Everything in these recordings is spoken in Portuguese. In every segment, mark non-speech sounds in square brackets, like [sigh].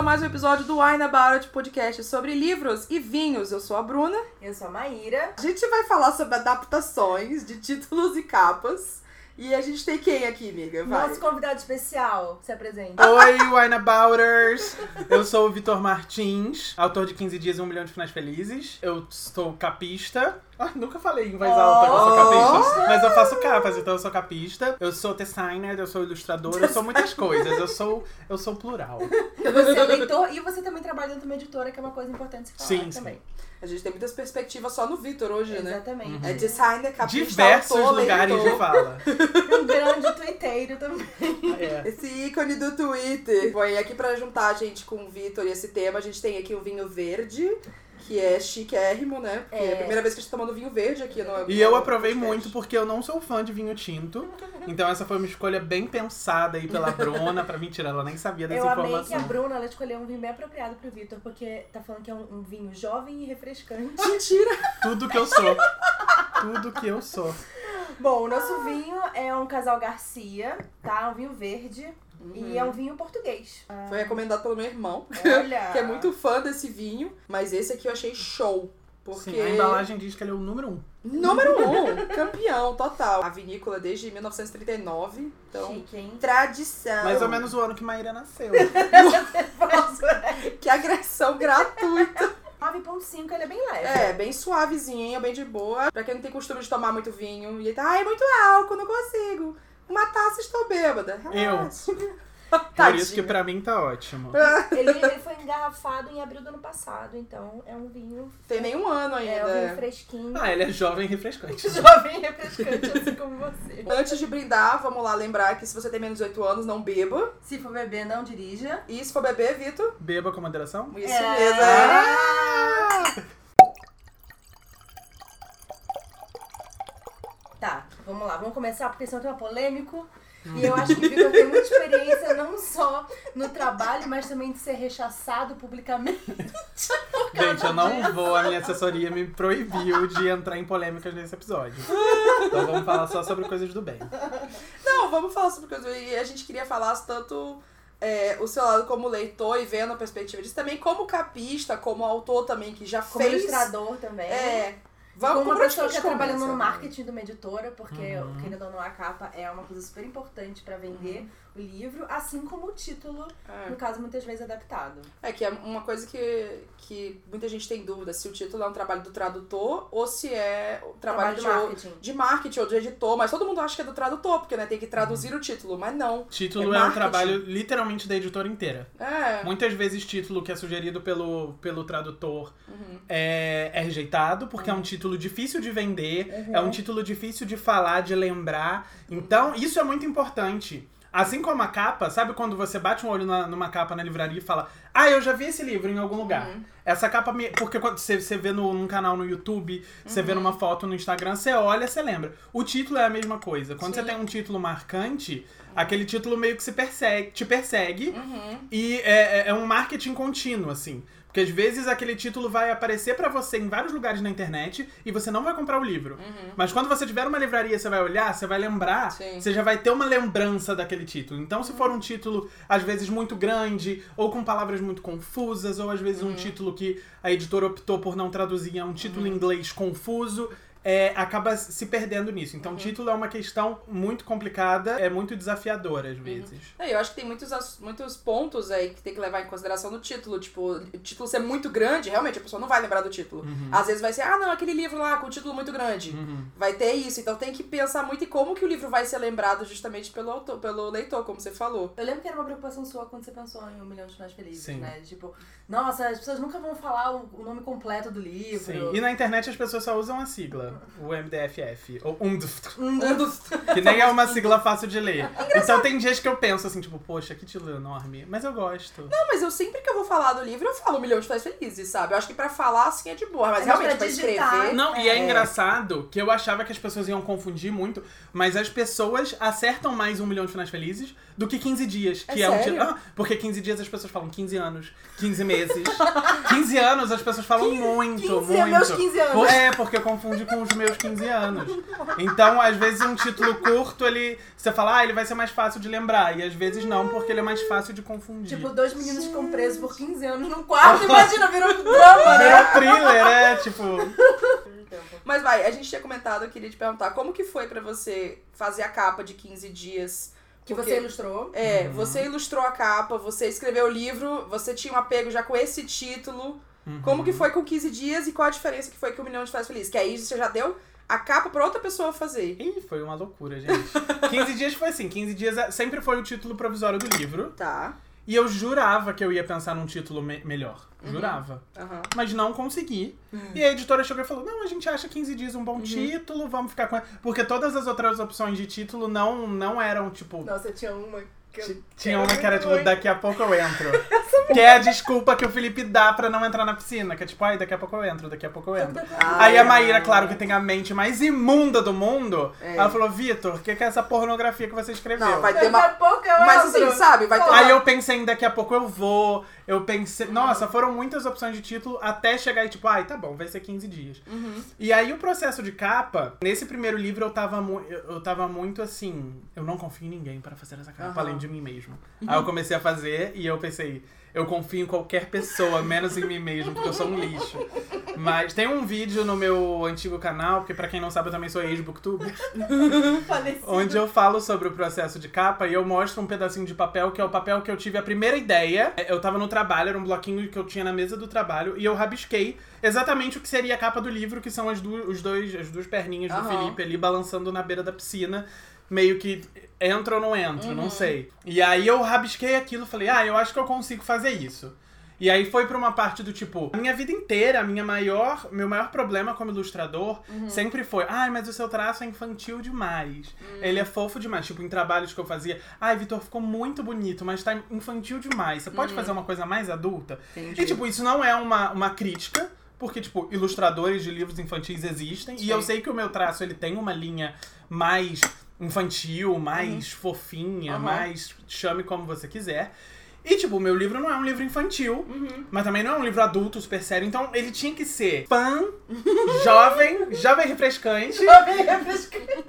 A mais um episódio do Wine About podcast sobre livros e vinhos. Eu sou a Bruna. Eu sou a Maíra. A gente vai falar sobre adaptações de títulos e capas. E a gente tem quem aqui, amiga? Vai. Nosso convidado especial, se apresenta. Oi, Wineabouters! Eu sou o Vitor Martins, autor de 15 Dias e Um Milhão de Finais Felizes. Eu sou capista. Ah, nunca falei em voz alta que eu sou capista, mas eu faço capas, então eu sou capista. Eu sou designer, eu sou ilustrador, eu sou muitas coisas. Eu sou, eu sou plural. Você é leitor e você também trabalha dentro de uma editora, que é uma coisa importante se falar Sim, também. sim. A gente tem muitas perspectivas só no Vitor hoje, né? Exatamente. É designer, capista, Diversos autor, lugares de fala. [laughs] Um grande tuiteiro também. É. Esse ícone do Twitter. Bom, e aqui pra juntar a gente com o Vitor e esse tema, a gente tem aqui o vinho verde, que é chiquérrimo, né? Porque é, a É. primeira vez que a gente tá tomando vinho verde aqui no E eu aprovei podcast. muito porque eu não sou fã de vinho tinto. Então essa foi uma escolha bem pensada aí pela Bruna. Pra mentira, ela nem sabia dessa Eu amei que a informação. Bruna ela escolheu um vinho bem apropriado pro Vitor, porque tá falando que é um, um vinho jovem e refrescante. [laughs] Mentira! Tudo que eu sou. Tudo que eu sou. Bom, o nosso vinho é um casal Garcia, tá? Um vinho verde. E é um vinho português. Foi recomendado pelo meu irmão, Olha! [laughs] que é muito fã desse vinho, mas esse aqui eu achei show. Porque. Sim, a embalagem diz que ele é o número um. Número um, [laughs] campeão, total. A vinícola desde 1939, então. Chique, hein? Tradição. Mais ou menos o ano que Maíra nasceu. [laughs] Que agressão gratuita. 9.5 ele é bem leve. É, bem suavezinho, bem de boa. Pra quem não tem costume de tomar muito vinho. E ele tá, ai, muito álcool, não consigo. Uma taça estou bêbada. Relaxa. Por isso [laughs] que pra mim tá ótimo. Ele, ele foi engarrafado em abril do ano passado, então é um vinho. Tem nenhum ano ainda. É um vinho fresquinho. Ah, ele é jovem e refrescante. [laughs] Jovem e refrescante, assim como você. Antes de brindar, vamos lá lembrar que se você tem menos de 8 anos, não beba. Se for beber, não dirija. E se for beber, Vitor, Beba com moderação? isso É. mesmo. Ah! Tá, vamos lá, vamos começar, porque senão tem uma polêmico. E eu acho que o Vitor tem muita experiência, não só no trabalho, mas também de ser rechaçado publicamente. [laughs] Gente, eu não disso. vou, a minha assessoria me proibiu de entrar em polêmicas nesse episódio. Então vamos falar só sobre coisas do bem. Não, vamos falar sobre coisa. E a gente queria falar tanto é, o seu lado como leitor e vendo a perspectiva disso, também como capista, como autor também, que já Como fez. ilustrador também. É. Como uma por onde pessoa que tá gente trabalhando no marketing de uma editora, porque, Uhum. querendo ou não, a capa é uma coisa super importante pra vender o livro, assim como o título, É. no caso, muitas vezes adaptado. É que é uma coisa que, que muita gente tem dúvida se o título é um trabalho do tradutor ou se é o trabalho, Trabalho de marketing. de marketing ou de editor, mas todo mundo acha que é do tradutor, porque né, tem que traduzir o título, mas não. Título É é, um trabalho literalmente da editora inteira. É. Muitas vezes título que é sugerido pelo, pelo tradutor Uhum. é, é rejeitado, porque é um título difícil de vender, é um título difícil de falar, de lembrar. Então, isso é muito importante. Assim como a capa, sabe quando você bate um olho na- numa capa na livraria e fala, ah, eu já vi esse livro em algum lugar. Essa capa, me... porque quando você, você vê no, num canal no YouTube, você vê numa foto no Instagram, você olha, você lembra. O título é a mesma coisa. Quando Sim. você tem um título marcante, aquele título meio que se persegue, te persegue Uhum. e é, é- é um marketing contínuo, assim. Porque às vezes aquele título vai aparecer pra você em vários lugares na internet e você não vai comprar o livro. Mas quando você tiver uma livraria, você vai olhar, você vai lembrar, Sim. você já vai ter uma lembrança daquele título. Então, se for um título, às vezes, muito grande, ou com palavras muito confusas, ou às vezes um título que a editora optou por não traduzir, é um título em inglês confuso. É, acaba se perdendo nisso. Então, título é uma questão muito complicada, é muito desafiadora às vezes. É, eu acho que tem muitos, muitos pontos aí que tem que levar em consideração no título. Tipo, o título ser muito grande, realmente a pessoa não vai lembrar do título. Às vezes vai ser, ah, não, aquele livro lá com o título muito grande. Uhum. Vai ter isso. Então tem que pensar muito em como que o livro vai ser lembrado justamente pelo, autor, pelo leitor, como você falou. Eu lembro que era uma preocupação sua quando você pensou em Um Milhão de Finais Felizes, Sim. né? Tipo, nossa, as pessoas nunca vão falar o, o nome completo do livro. Sim. E na internet as pessoas só usam a sigla, o MDFF, ou Um dos... que nem é uma sigla fácil de ler. Então tem dias que eu penso assim, tipo, poxa, que título enorme, mas eu gosto. Não, mas eu sempre que eu vou falar do livro, eu falo um milhão de finais felizes, sabe? Eu acho que pra falar, assim, é de boa. Mas Mas realmente, pra pra digitar, escrever... Não, e é, É. engraçado que eu achava que as pessoas iam confundir muito, mas as pessoas acertam mais um milhão de finais felizes do que 15 dias. É Que é, um sério? título. Ah, porque 15 dias as pessoas falam 15 anos, 15 meses. [laughs] 15 anos as pessoas falam muito, 15 muito. é meus 15 anos. É, porque confunde com os meus 15 anos. Então, às vezes, um título curto, ele. Você fala, ah, ele vai ser mais fácil de lembrar. E às vezes não, porque ele é mais fácil de confundir. Tipo, dois meninos ficam presos por 15 anos num quarto. Imagina, virou um drama, né? Virou thriller, é, tipo. [laughs] Mas vai, a gente tinha comentado, eu queria te perguntar, como que foi pra você fazer a capa de 15 dias? Que você ilustrou. É, Uhum. você ilustrou a capa, você escreveu o livro, você tinha um apego já com esse título. Como que foi com 15 dias e qual a diferença que foi com o Milhão de Faz Feliz? Que aí você já deu a capa pra outra pessoa fazer. Ih, foi uma loucura, gente. 15 dias foi assim, 15 dias é- sempre foi o título provisório do livro. Tá. E eu jurava que eu ia pensar num título me- melhor. Uhum. Jurava. Aham. Mas não consegui. E a editora chegou e falou: Não, a gente acha 15 dias um bom título, vamos ficar com. Porque todas as outras opções de título não, não eram, tipo. Nossa, tinha uma. Tinha uma que era tipo, daqui a pouco eu entro. [laughs] que é a desculpa que o Felipe dá pra não entrar na piscina. Que é tipo, ai, daqui a pouco eu entro, daqui a pouco eu entro. Aí a Maíra, claro que tem a mente mais imunda do mundo, É. ela falou, Vitor, o que, que é essa pornografia que você escreveu? Não, vai ter Daqui uma. a pouco eu Mas entro. assim, sabe? Vai ter uma. Aí eu pensei em daqui a pouco eu vou. Eu pensei. Nossa, foram muitas opções de título até chegar e tipo, ai, tá bom, vai ser 15 dias. Uhum. E aí o processo de capa, nesse primeiro livro eu tava, eu tava muito assim. Eu não confio em ninguém para fazer essa capa, além de mim mesmo. Aí eu comecei a fazer e eu pensei. Eu confio em qualquer pessoa, menos em mim mesmo, porque eu sou um lixo. Mas tem um vídeo no meu antigo canal, porque pra quem não sabe eu também sou ex-booktuber, [laughs] onde eu falo sobre o processo de capa e eu mostro um pedacinho de papel, que é o papel que eu tive a primeira ideia. Eu tava no trabalho, era um bloquinho que eu tinha na mesa do trabalho, e eu rabisquei exatamente o que seria a capa do livro, que são as, du os dois, as duas perninhas do Aham. Felipe ali balançando na beira da piscina. Meio que entra ou não entra, Uhum. não sei. E aí eu rabisquei aquilo, falei, ah, eu acho que eu consigo fazer isso. E aí foi pra uma parte do tipo, a minha vida inteira, a minha maior, meu maior problema como ilustrador Uhum. sempre foi, ai, mas o seu traço é infantil demais. Hum. Ele é fofo demais, tipo em trabalhos que eu fazia, ai, Vitor, ficou muito bonito, mas tá infantil demais. Você pode fazer uma coisa mais adulta? Uhum. Entendi. E tipo, isso não é uma, uma crítica, porque tipo, ilustradores de livros infantis existem, e Sim. eu sei que o meu traço ele tem uma linha mais infantil, mais fofinha, Uhum. mais chame como você quiser. E, tipo, o meu livro não é um livro infantil, Uhum. mas também não é um livro adulto, super sério. Então, ele tinha que ser fã, [laughs] jovem, jovem refrescante,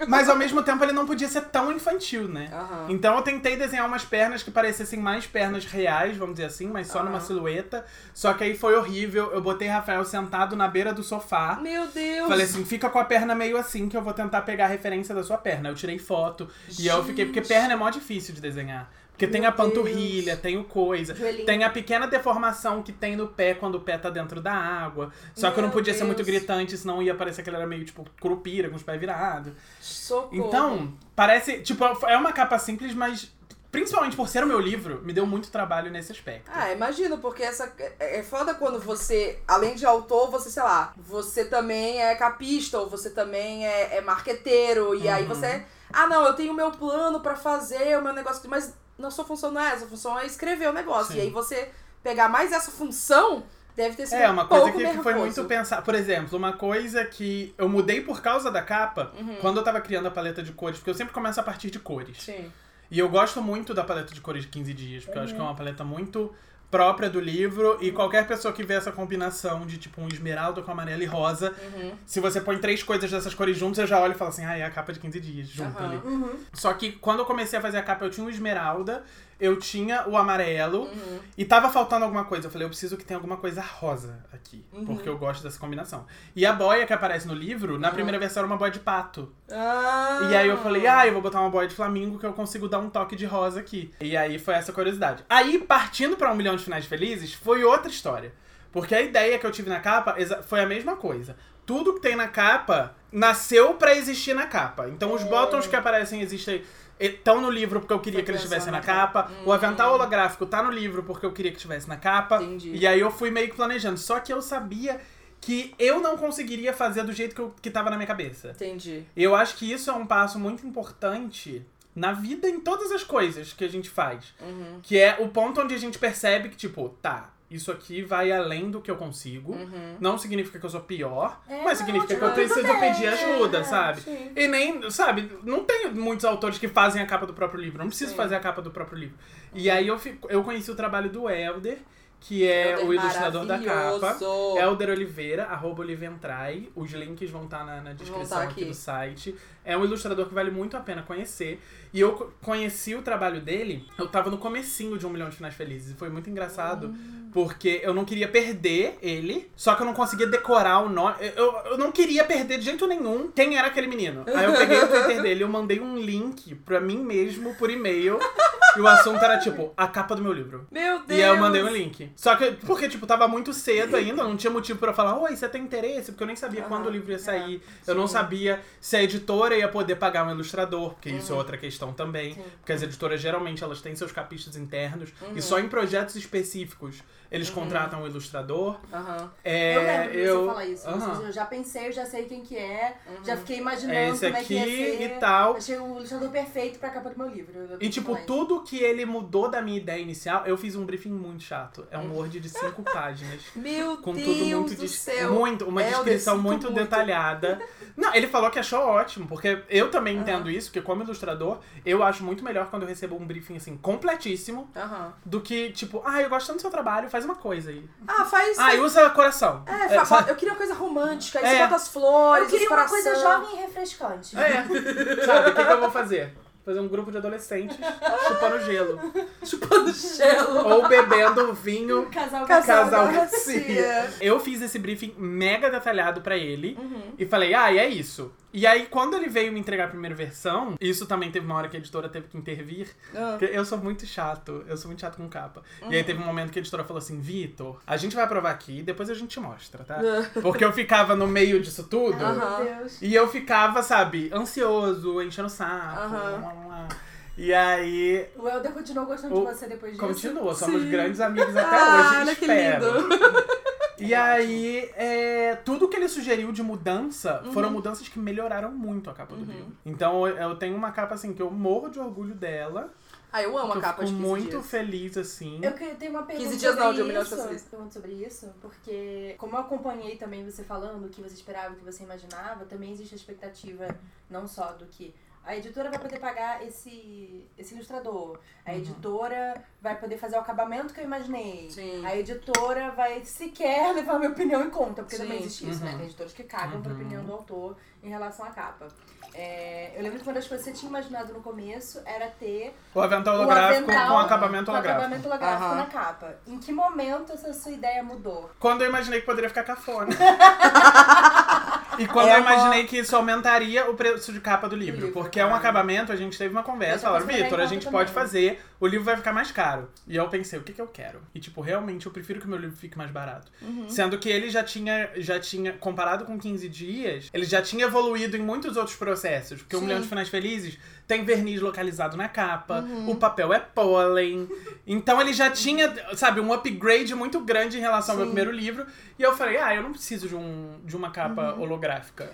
mas ao mesmo tempo ele não podia ser tão infantil, né? Aham. Então eu tentei desenhar umas pernas que parecessem mais pernas reais, vamos dizer assim, mas só Aham. numa silhueta. Só que aí foi horrível. Eu botei Rafael sentado na beira do sofá. Meu Deus! Falei assim, fica com a perna meio assim que eu vou tentar pegar a referência da sua perna. Eu tirei foto e aí eu fiquei, porque perna é mó difícil de desenhar. Porque tem Meu a panturrilha, tem o coisa, Joelhinho. tem a pequena deformação que tem no pé quando o pé tá dentro da água. Só que eu não Meu podia ser muito Deus. gritante, senão ia parecer que ele era meio tipo curupira, com os pés virados. Socorro. Então, parece. Tipo, é uma capa simples, mas. Principalmente por ser o meu livro, me deu muito trabalho nesse aspecto. Ah, imagino, porque essa é é foda quando você, além de autor, você, sei lá, você também é capista, ou você também é, é marqueteiro, e aí Uhum. você. Ah, não, eu tenho o meu plano pra fazer o meu negócio, mas não sua função não é essa, a função é escrever o negócio. Sim. E aí você pegar mais essa função deve ter sido É, uma um coisa que, que foi muito pensar. Por exemplo, uma coisa que eu mudei por causa da capa, Uhum. quando eu tava criando a paleta de cores, porque eu sempre começo a partir de cores. Sim. E eu gosto muito da paleta de cores de 15 dias, porque eu acho que é Uhum. uma paleta muito própria do livro e qualquer pessoa que vê essa combinação de tipo um esmeralda com amarelo e rosa, Uhum. se você põe três coisas dessas cores juntas, eu já olho e falo assim, ah, é a capa de 15 dias, junto Aham. ali. Uhum. Só que quando eu comecei a fazer a capa, eu tinha o esmeralda, eu tinha o amarelo Uhum. e tava faltando alguma coisa. Eu falei, eu preciso que tenha alguma coisa rosa aqui, Uhum. porque eu gosto dessa combinação. E a boia que aparece no livro, na Uhum. primeira versão era uma boia de pato. Ah. E aí eu falei, ah, eu vou botar uma boia de flamingo que eu consigo dar um toque de rosa aqui. E aí foi essa curiosidade. Aí, partindo pra um milhão de finais felizes, foi outra história. Porque a ideia que eu tive na capa foi a mesma coisa. Tudo que tem na capa nasceu pra existir na capa. Então os botões que aparecem existem. Estão no livro porque eu queria Foi que eles estivessem na capa. capa. O avental holográfico tá no livro porque eu queria que estivesse na capa. Entendi. E aí eu fui meio que planejando. Só que eu sabia que eu não conseguiria fazer do jeito que, eu, que tava na minha cabeça. Entendi. Eu acho que isso é um passo muito importante na vida, em todas as coisas que a gente faz. Uhum. Que é o ponto onde a gente percebe que, tipo, tá, isso aqui vai além do que eu consigo. Uhum. Não significa que eu sou pior, É, mas significa que eu preciso bem, pedir ajuda, é, sabe? Sim. E nem, sabe, não tem muitos autores que fazem a capa do próprio livro. Não preciso Sim. fazer a capa do próprio livro. E aí eu, fico, eu conheci o trabalho do Helder, que é Helder o ilustrador da capa. Helder Oliveira, arroba Oliventrai. Os links vão estar na, na descrição tá aqui. aqui. do site. É um ilustrador que vale muito a pena conhecer. E eu co- conheci o trabalho dele, eu tava no comecinho de Um Milhão de Finais Felizes. E foi muito engraçado, Hum. porque eu não queria perder ele, só que eu não conseguia decorar o nome. Eu, eu não queria perder de jeito nenhum quem era aquele menino. Aí eu peguei o Twitter [laughs] dele, eu mandei um link pra mim mesmo por e-mail. E o assunto era tipo, a capa do meu livro. Meu Deus! E aí eu mandei um link. Só que, porque, tipo, tava muito cedo ainda, não tinha motivo pra eu falar, oi, você tem interesse? Porque eu nem sabia Aham, quando o livro ia sair. é, eu não sabia se a editora ia poder pagar um ilustrador, porque isso é outra questão também. Sim. Porque as editoras geralmente elas têm seus capistas internos Uhum. e só em projetos específicos eles contratam um ilustrador. Aham. É, eu lembro que eu, você fala isso. Você- Eu já pensei, eu já sei quem que é, já fiquei É imaginando esse como é aqui que ia ser. e tal. Achei o ilustrador perfeito pra capa do meu livro. E, tipo, falar tudo que ele mudou da minha ideia inicial, eu fiz um briefing muito chato. É Uhum. um Word de cinco [laughs] páginas. Meu Com Deus tudo muito do céu. muito Uma Helder, descrição sinto muito, detalhada. Não, ele falou que achou ótimo, porque eu também entendo isso, porque como ilustrador, eu acho muito melhor quando eu recebo um briefing assim, completíssimo, do que, tipo, ah, eu gosto tanto do seu trabalho, faz uma coisa aí. Ah, faz. Ah, e usa coração. É, fa- sabe? eu queria uma coisa romântica, aí É. você bota as flores, Eu queria uma coisa jovem e refrescante. É. [laughs] Sabe, o que, que eu vou fazer? Fazer um grupo de adolescentes chupando gelo. [laughs] Chupando gelo. Ou bebendo vinho Casal, Casal Casal Garcia. Garcia. Eu fiz esse briefing mega detalhado pra ele Uhum. e falei, ah, e é isso. E aí, quando ele veio me entregar a primeira versão, isso também teve uma hora que a editora teve que intervir. Ah. porque Eu sou muito chato, eu sou muito chato com capa. E Uhum. aí teve um momento que a editora falou assim: Vitor, a gente vai aprovar aqui e depois a gente te mostra, tá? Ah. Porque eu ficava no meio disso tudo. Deus. E eu ficava, sabe, ansioso, enchendo o saco. Aham. blá, blá, blá. E aí, O Helder continuou gostando O- de você depois disso? continua, somos Sim. grandes amigos até Ah, hoje, olha que espero. lindo. [laughs] E aí, é, tudo que ele sugeriu de mudança Uhum. foram mudanças que melhoraram muito a capa do livro. Então eu, tenho uma capa assim que eu morro de orgulho dela. Ah, eu amo a capa de 15 muito dias. feliz, assim. Eu que- tenho uma pergunta 15 dias sobre não, de um milhão de isso. pessoas. Pergunta sobre isso, porque como eu acompanhei também você falando o que você esperava, o que você imaginava, também existe a expectativa não só do que a editora vai poder pagar esse, esse ilustrador, a Uhum. editora vai poder fazer o acabamento que eu imaginei, Sim. a editora vai sequer [laughs] levar a minha opinião em conta, porque Sim. também existe isso, né? Uhum. Tem editores que cagam pra Uhum. opinião do autor em relação à capa. É, eu lembro que uma das coisas que você tinha imaginado no começo era ter O avental o holográfico avental com acabamento com holográfico. acabamento holográfico Aham. na capa. Em que momento essa sua ideia mudou? Quando eu imaginei que poderia ficar cafona. [laughs] e quando É eu uma- imaginei que isso aumentaria o preço de capa do livro. livro, porque é um acabamento, a gente teve uma conversa, vai Vitor, a gente pode fazer, o livro vai ficar mais caro. E eu pensei, o que, que eu quero? E, tipo, realmente eu prefiro que o meu livro fique mais barato. Uhum. Sendo que ele já tinha, já tinha, comparado com 15 dias, ele já tinha evoluído em muitos outros processos. Porque Sim. milhão de finais felizes tem verniz localizado na capa, Uhum. o papel é pólen. Então ele já tinha, sabe, um upgrade muito grande em relação ao meu Sim. primeiro livro. E eu falei, ah, eu não preciso de, um, de uma capa holográfica.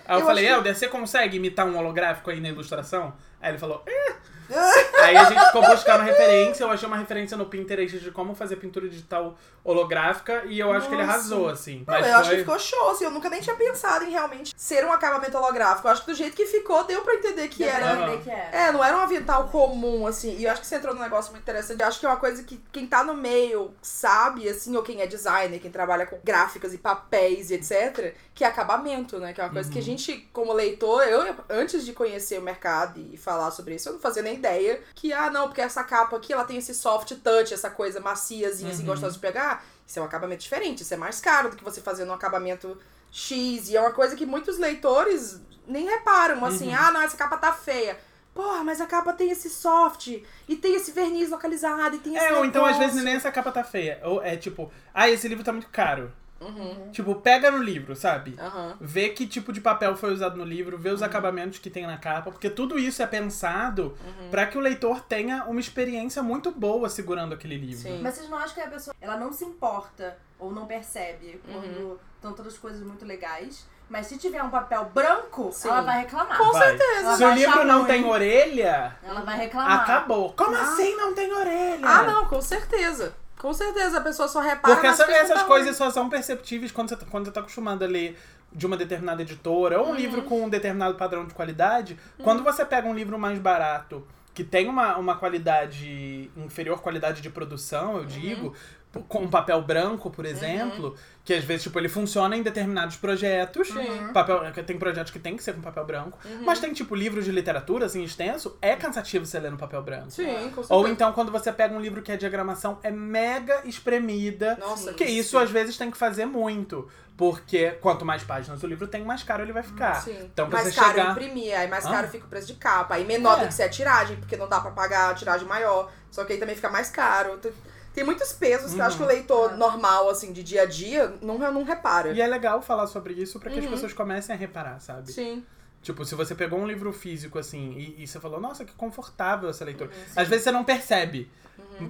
Aí eu. Eu falei, acho que- Helder, você consegue imitar um holográfico aí na ilustração? Aí ele falou, eh. [laughs] Aí a gente ficou buscando referência, eu achei uma referência no Pinterest de como fazer pintura digital holográfica e eu acho que ele Nossa. arrasou, assim. Não, Mas eu acho que foi- ficou show, assim, eu nunca nem tinha pensado em realmente ser um acabamento holográfico. Eu acho que do jeito que ficou, deu pra entender que Deu pra era. Aham. entender que era. É, não era um avental comum, assim. E eu acho que você entrou num negócio muito interessante. Eu acho que é uma coisa que quem tá no meio sabe, assim, ou quem é designer, quem trabalha com gráficas e papéis e etc., que é acabamento, né? Que é uma coisa que a gente, como leitor, eu, antes de conhecer o mercado e falar sobre isso, eu não fazia nem ideia que, ah, não, porque essa capa aqui, ela tem esse soft touch, essa coisa maciazinha, assim, Uhum. gostosa de pegar. Isso é um acabamento diferente, isso é mais caro do que você fazer um acabamento X. E é uma coisa que muitos leitores nem reparam, assim, Uhum. ah, não, essa capa tá feia. Porra, mas a capa tem esse soft, e tem esse verniz localizado, e tem esse É, ou então às vezes nem essa capa tá feia. Ou é tipo, ah, esse livro tá muito caro. Uhum, Tipo, pega no livro, sabe? aham. Vê que tipo de papel foi usado no livro, Uhum. vê os acabamentos que tem na capa, porque tudo isso é pensado Uhum. pra que o leitor tenha uma experiência muito boa segurando aquele livro. Sim. Mas vocês não acham que a pessoa ela não se importa ou não percebe Uhum. quando estão todas as coisas muito legais? Mas se tiver um papel branco, Sim. ela vai reclamar. Com Vai. certeza. Se o livro não ruim. tem orelha, Ela vai reclamar. acabou. Como Ah. assim não tem orelha? Ah, não, com certeza. Com certeza, a pessoa só repara Porque essa- essas coisas só são perceptíveis quando você, tá- quando você tá acostumado a ler de uma determinada editora ou um livro com um determinado padrão de qualidade. Quando você pega um livro mais barato, que tem uma, uma qualidade, inferior qualidade de produção, eu digo, p- com um papel branco, por exemplo, que às vezes, tipo, ele funciona em determinados projetos. Sim. Papel, tem projetos que tem que ser com papel branco. Mas tem, tipo, livros de literatura, assim, extenso, é cansativo você ler no papel branco. Sim, com certeza. Ou então, quando você pega um livro que a diagramação é mega espremida, Nossa, que que isso sim. às vezes tem que fazer muito. Porque quanto mais páginas o livro tem, mais caro ele vai ficar. Sim. Então, pra mais você caro chegar. imprimir, aí mais Ah. caro fica o preço de capa. Aí menor É. tem que ser a tiragem, porque não dá pra pagar a tiragem maior. Só que aí também fica mais caro. Tem- muitos pesos que eu acho que o Uhum. leitor É. normal, assim, de dia a dia, não, não repara. E é legal falar sobre isso pra que as Uhum. pessoas comecem a reparar, sabe? Sim. Tipo, se você pegou um livro físico assim e, e você falou, nossa, que confortável essa leitura. Uhum, Às vezes você não percebe.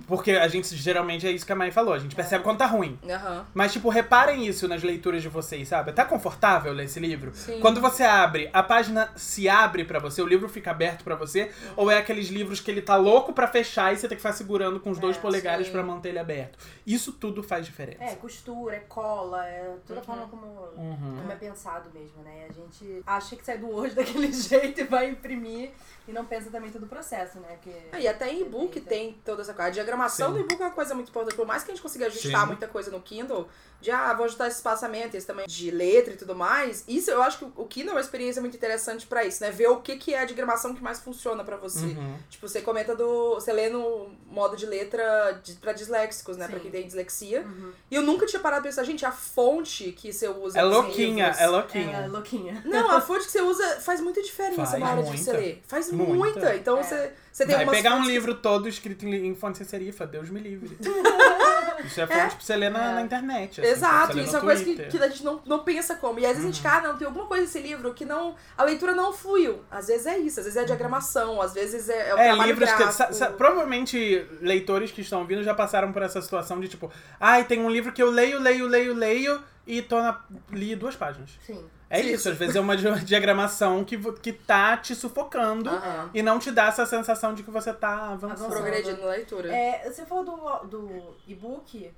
Porque a gente geralmente é isso que a Mai falou, a gente percebe quando tá ruim. Aham. Mas, tipo, reparem isso nas leituras de vocês, sabe? Tá confortável ler esse livro? Sim. Quando você abre, a página se abre pra você, o livro fica aberto pra você, Uhum. ou é aqueles livros que ele tá louco pra fechar e você tem que ficar segurando com os dois É, polegares sim. pra manter ele aberto. Isso tudo faz diferença. É, costura, é cola, é toda a forma como, Uhum. como é pensado mesmo, né? A gente acha que sai do hoje daquele [laughs] jeito e vai imprimir e não pensa também todo o processo, né? Que Ah, E até em e-book tem toda essa coisa. A diagramação Sim. do e-book é uma coisa muito importante. Por mais que a gente consiga ajustar Sim. muita coisa no Kindle, de ah, vou ajustar esse espaçamento, esse também de letra e tudo mais. Isso eu acho que o Kindle é uma experiência muito interessante pra isso, né? Ver o que, que é a diagramação que mais funciona pra você. Uhum. Tipo, você comenta do. Você lê no modo de letra de, pra disléxicos, né? Sim. Pra quem tem dislexia. Uhum. E eu nunca tinha parado pra pensar, gente, a fonte que você usa. É louquinha, livros- é louquinha. é louquinha. Não, a fonte que você usa faz muita diferença Faz na hora de muita. você ler. Faz Muita. muita. Então É. você, você tem Vai pegar um que- livro todo escrito em, fonte serifa, Deus me livre. [laughs] isso é fonte pra você ler na, É. na internet. assim, Exato, isso é uma coisa que, que a gente não, não pensa como. E às vezes a gente fica, ah, não, tem alguma coisa nesse livro que não. A leitura não fluiu. Às vezes é isso, às vezes é a diagramação, às vezes é, é o É, livros que. sa- sa- provavelmente leitores que estão vindo já passaram por essa situação de tipo, ai, tem um livro que eu leio, leio, leio, leio e tô na. li duas páginas. Sim. É Sim. isso, às vezes é uma di- [laughs] diagramação que, que tá te sufocando e não te dá essa sensação de que você tá avançando. Avançando. Progredindo na leitura. É, você falou do, do e-book.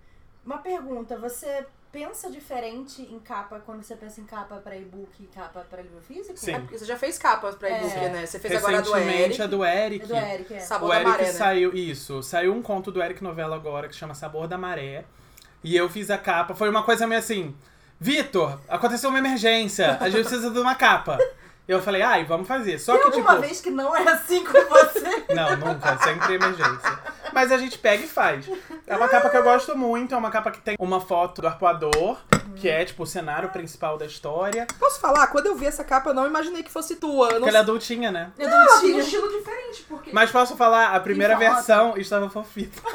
Uma pergunta, você pensa diferente em capa quando você pensa em capa pra e-book e capa pra livro físico? Sim. É porque você já fez capas pra e-book, É. né? Você fez agora a do Recentemente Eric. a do Eric. É do Eric, é. Sabor O da Eric Maré, né? saiu, isso, saiu um conto do Eric Novela agora que chama Sabor da Maré. E eu fiz a capa. Foi uma coisa meio assim: Vitor, aconteceu uma emergência, a gente precisa de uma capa. Eu falei, ai, vamos fazer. Só Tem que, alguma tipo. vez que não é assim com você? [laughs] Não, nunca, sempre emergência. Mas a gente pega e faz. É uma capa que eu gosto muito, é uma capa que tem uma foto do arpoador, que é tipo o cenário principal da história. Posso falar? Quando eu vi essa capa, eu não imaginei que fosse tua. Não Porque ela é adultinha, né? Eu Não, não ela tem um tinha. estilo diferente, porque. Mas posso falar, a primeira versão estava fofita. [laughs]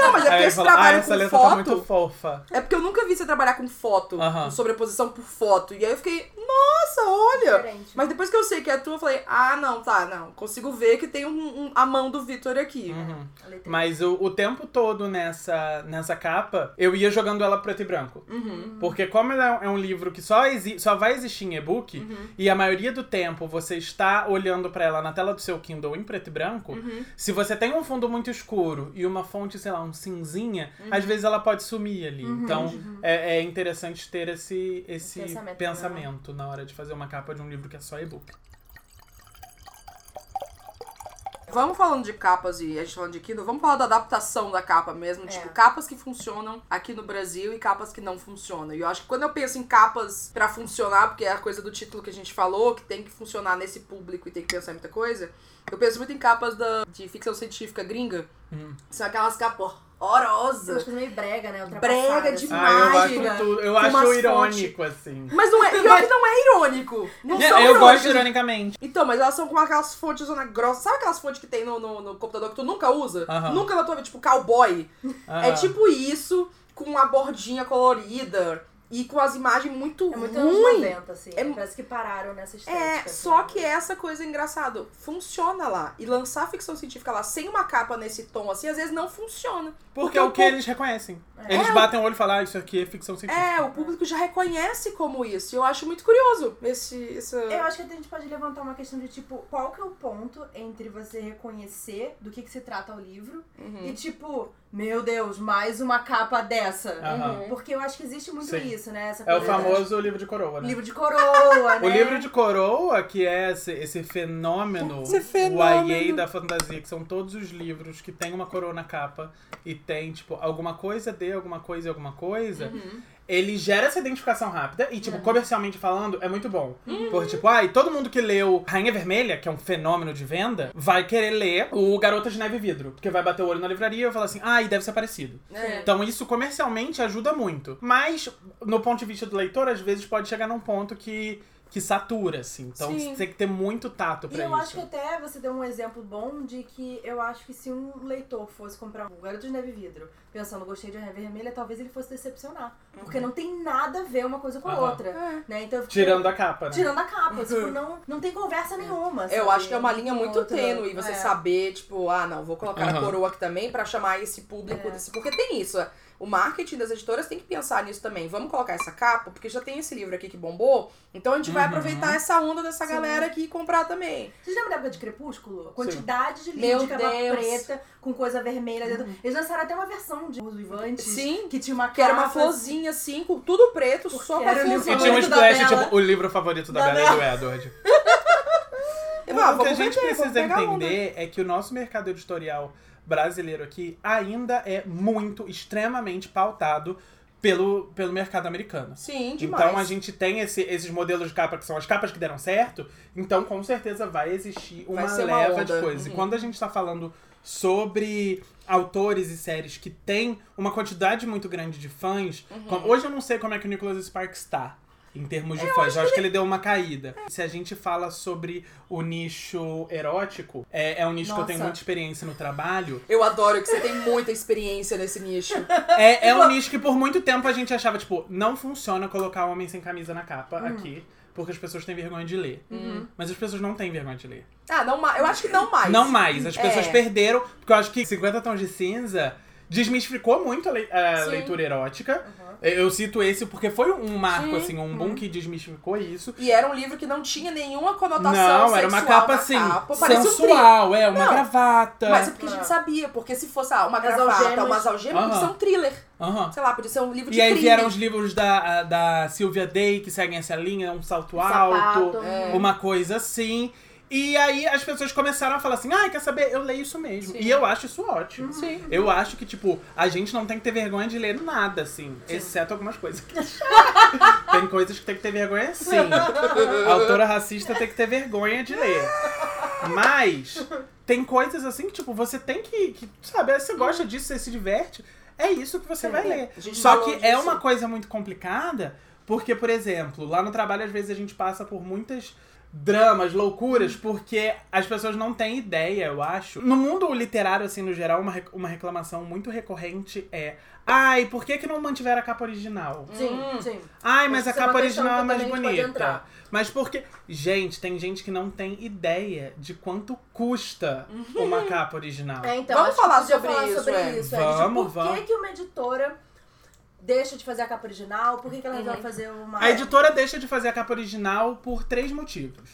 Não, mas é Aí porque esse falou, ah, trabalho essa com letra foto. tá muito fofa. É porque eu nunca vi você trabalhar com foto, com sobreposição por foto. E aí eu fiquei, nossa, olha! Diferente. Mas depois que eu sei que é tua, eu falei, ah, não, tá, não. Consigo ver que tem um, um- a mão do Vitor aqui. Uhum. Mas o, o tempo todo nessa, nessa capa, eu ia jogando ela preto e branco. Uhum. Porque como ela é um livro que só, só vai existir em e-book, Uhum. e a maioria do tempo você está olhando pra ela na tela do seu Kindle em preto e branco, Uhum. se você tem um fundo muito escuro e uma fonte, sei lá, um cinzinha, Uhum. às vezes ela pode sumir ali. Então é, é interessante ter esse, esse Pensamento, pensamento na hora de fazer uma capa de um livro que é só e-book. Vamos falando de capas e a gente falando de Kindle, vamos falar da adaptação da capa mesmo. É. Tipo, capas que funcionam aqui no Brasil e capas que não funcionam. E eu acho que quando eu penso em capas pra funcionar, porque é a coisa do título que a gente falou, que tem que funcionar nesse público e tem que pensar em muita coisa, eu penso muito em capas da, de ficção científica gringa. Hum. São aquelas capas Umas horrorosas. coisas meio brega, né? Brega Ultrapassadas. demais. Ah, eu Mágica, acho tudo. Eu acho umas irônico, assim. Mas não é, [laughs] pior que não é irônico. Não são eu gosto ironicamente. Então, mas elas são com aquelas fontes zona grossa. Sabe aquelas fontes que tem no, no, no computador que tu nunca usa? Aham. Nunca na tua vida, tipo cowboy. É Ah. tipo isso, com uma bordinha colorida e com as imagens muito, É muito anos ruins. 90, assim. É- Parece que pararam nessa estética. É, assim. só que essa coisa engraçada funciona lá. E lançar ficção científica lá sem uma capa nesse tom assim, às vezes não funciona. Porque é o que eles reconhecem. Eles É, batem o olho e falam, ah, isso aqui é ficção científica. É, o público já reconhece como isso. E eu acho muito curioso esse. essa... Eu acho que a gente pode levantar uma questão de tipo, qual que é o ponto entre você reconhecer do que, que se trata o livro Uhum. e tipo, meu Deus, mais uma capa dessa. Aham. Porque eu acho que existe muito Sim. isso, né? Essa É o famoso livro de coroa, né? livro de coroa, né? O livro de coroa, que é esse, esse fenômeno, Esse o fenômeno. YA da fantasia, que são todos os livros que tem uma coroa na capa e tem, tipo, alguma coisa de alguma coisa e alguma coisa, Uhum. Ele gera essa identificação rápida e, tipo, Uhum. comercialmente falando, é muito bom. Porque, tipo, ai, todo mundo que leu Rainha Vermelha, que é um fenômeno de venda, vai querer ler o Garota de Neve e Vidro. Porque vai bater o olho na livraria e vai falar assim, ai, deve ser parecido. É. Então isso comercialmente ajuda muito. Mas, no ponto de vista do leitor, às vezes pode chegar num ponto que, que satura, assim. Então Sim. você tem que ter muito tato E pra eu isso. acho que até você deu um exemplo bom de que eu acho que se um leitor fosse comprar um Garoto de Neve e Vidro, pensando gostei de Rainha Vermelha, talvez ele fosse decepcionar. Porque não tem nada a ver uma coisa com a Aham. outra. É. Né? Então, eu fico- Tirando a capa, né? Tirando a capa, [laughs] tipo, não, não tem conversa nenhuma. Eu sabe? acho que é uma linha muito outra. tênue você É. saber, tipo, ah, não, vou colocar a coroa aqui também pra chamar esse público É. desse. Porque tem isso. O marketing das editoras tem que pensar nisso também. Vamos colocar essa capa, porque já tem esse livro aqui que bombou. Então a gente vai Uhum. aproveitar essa onda dessa Sim. galera aqui e comprar também. Vocês lembram da época de Crepúsculo? A quantidade de livro Meu de capa Deus. preta com coisa vermelha dentro. Eles lançaram até uma versão de Os Vivantes. Sim. Que tinha uma Que era uma capa, florzinha assim, com tudo preto, Porque só com a era o livro florzinha. E tinha um favorito da splash, tipo, o livro favorito da, Da Bela e do Edward. O que a gente precisa entender é que o nosso mercado editorial brasileiro aqui ainda é muito, extremamente pautado pelo, pelo mercado americano. Sim, demais. Então a gente tem esse- esses modelos de capa que são as capas que deram certo, então com certeza vai existir uma Vai ser uma leva de coisas. E Uhum. quando a gente tá falando sobre autores e séries que tem uma quantidade muito grande de fãs, Uhum. como- hoje eu não sei como é que o Nicholas Sparks tá. Em termos de fãs, eu acho que ele deu uma caída. Se a gente fala sobre o nicho erótico, é, é um nicho que eu tenho Nossa. muita experiência no trabalho. Eu adoro que você tem muita experiência nesse nicho. É, é um nicho que por muito tempo a gente achava, tipo, não funciona colocar homem sem camisa na capa Hum. aqui, porque as pessoas têm vergonha de ler. Uhum. Mas as pessoas não têm vergonha de ler. Ah, não mais. Eu acho que não mais. Não mais. As pessoas É. perderam, porque eu acho que 50 Tons de Cinza desmistificou muito a, lei- a leitura erótica. Uhum. Eu cito esse porque foi um marco, Sim. assim, um boom que desmistificou isso. E era um livro que não tinha nenhuma conotação Não, era uma capa assim, capa. Parecia um sensual, é, uma Não, gravata. Mas é porque a Ah. gente sabia, porque se fosse ah, uma As gravata, algemas. umas algemas, podia Aham. ser um thriller. Aham. Sei lá, podia ser um livro de E aí crime. vieram os livros da, da Sylvia Day, que seguem essa linha, um salto Sapato. alto, É. uma coisa assim. E aí as pessoas começaram a falar assim, ah, quer saber? Eu leio isso mesmo. Sim. E eu acho isso ótimo. Sim. Eu acho que, tipo, a gente não tem que ter vergonha de ler nada, assim. Exceto algumas coisas. [laughs] tem coisas que tem que ter vergonha, sim. A autora racista tem que ter vergonha de ler. Mas tem coisas assim que, tipo, você tem que. que sabe, você gosta disso, você se diverte. É isso que você Sim, vai ler. a gente Só que é uma coisa muito complicada, porque, por exemplo, lá no trabalho, às vezes, a gente passa por muitas dramas, loucuras, porque as pessoas não têm ideia, eu acho. No mundo literário, assim, no geral, uma, uma reclamação muito recorrente é Ai, por que, que não mantiveram a capa original? Sim, Hum. sim. Ai, mas a é capa questão original é mais bonita. Mas porque. Gente, tem gente que não tem ideia de quanto custa uma capa original. É, então, Vamos falar sobre falar isso, sobre é. isso. é, de Vamos, por vamos. que, que uma editora deixa de fazer a capa original? Por que, que ela Uhum. resolve fazer uma. A editora deixa de fazer a capa original por três motivos.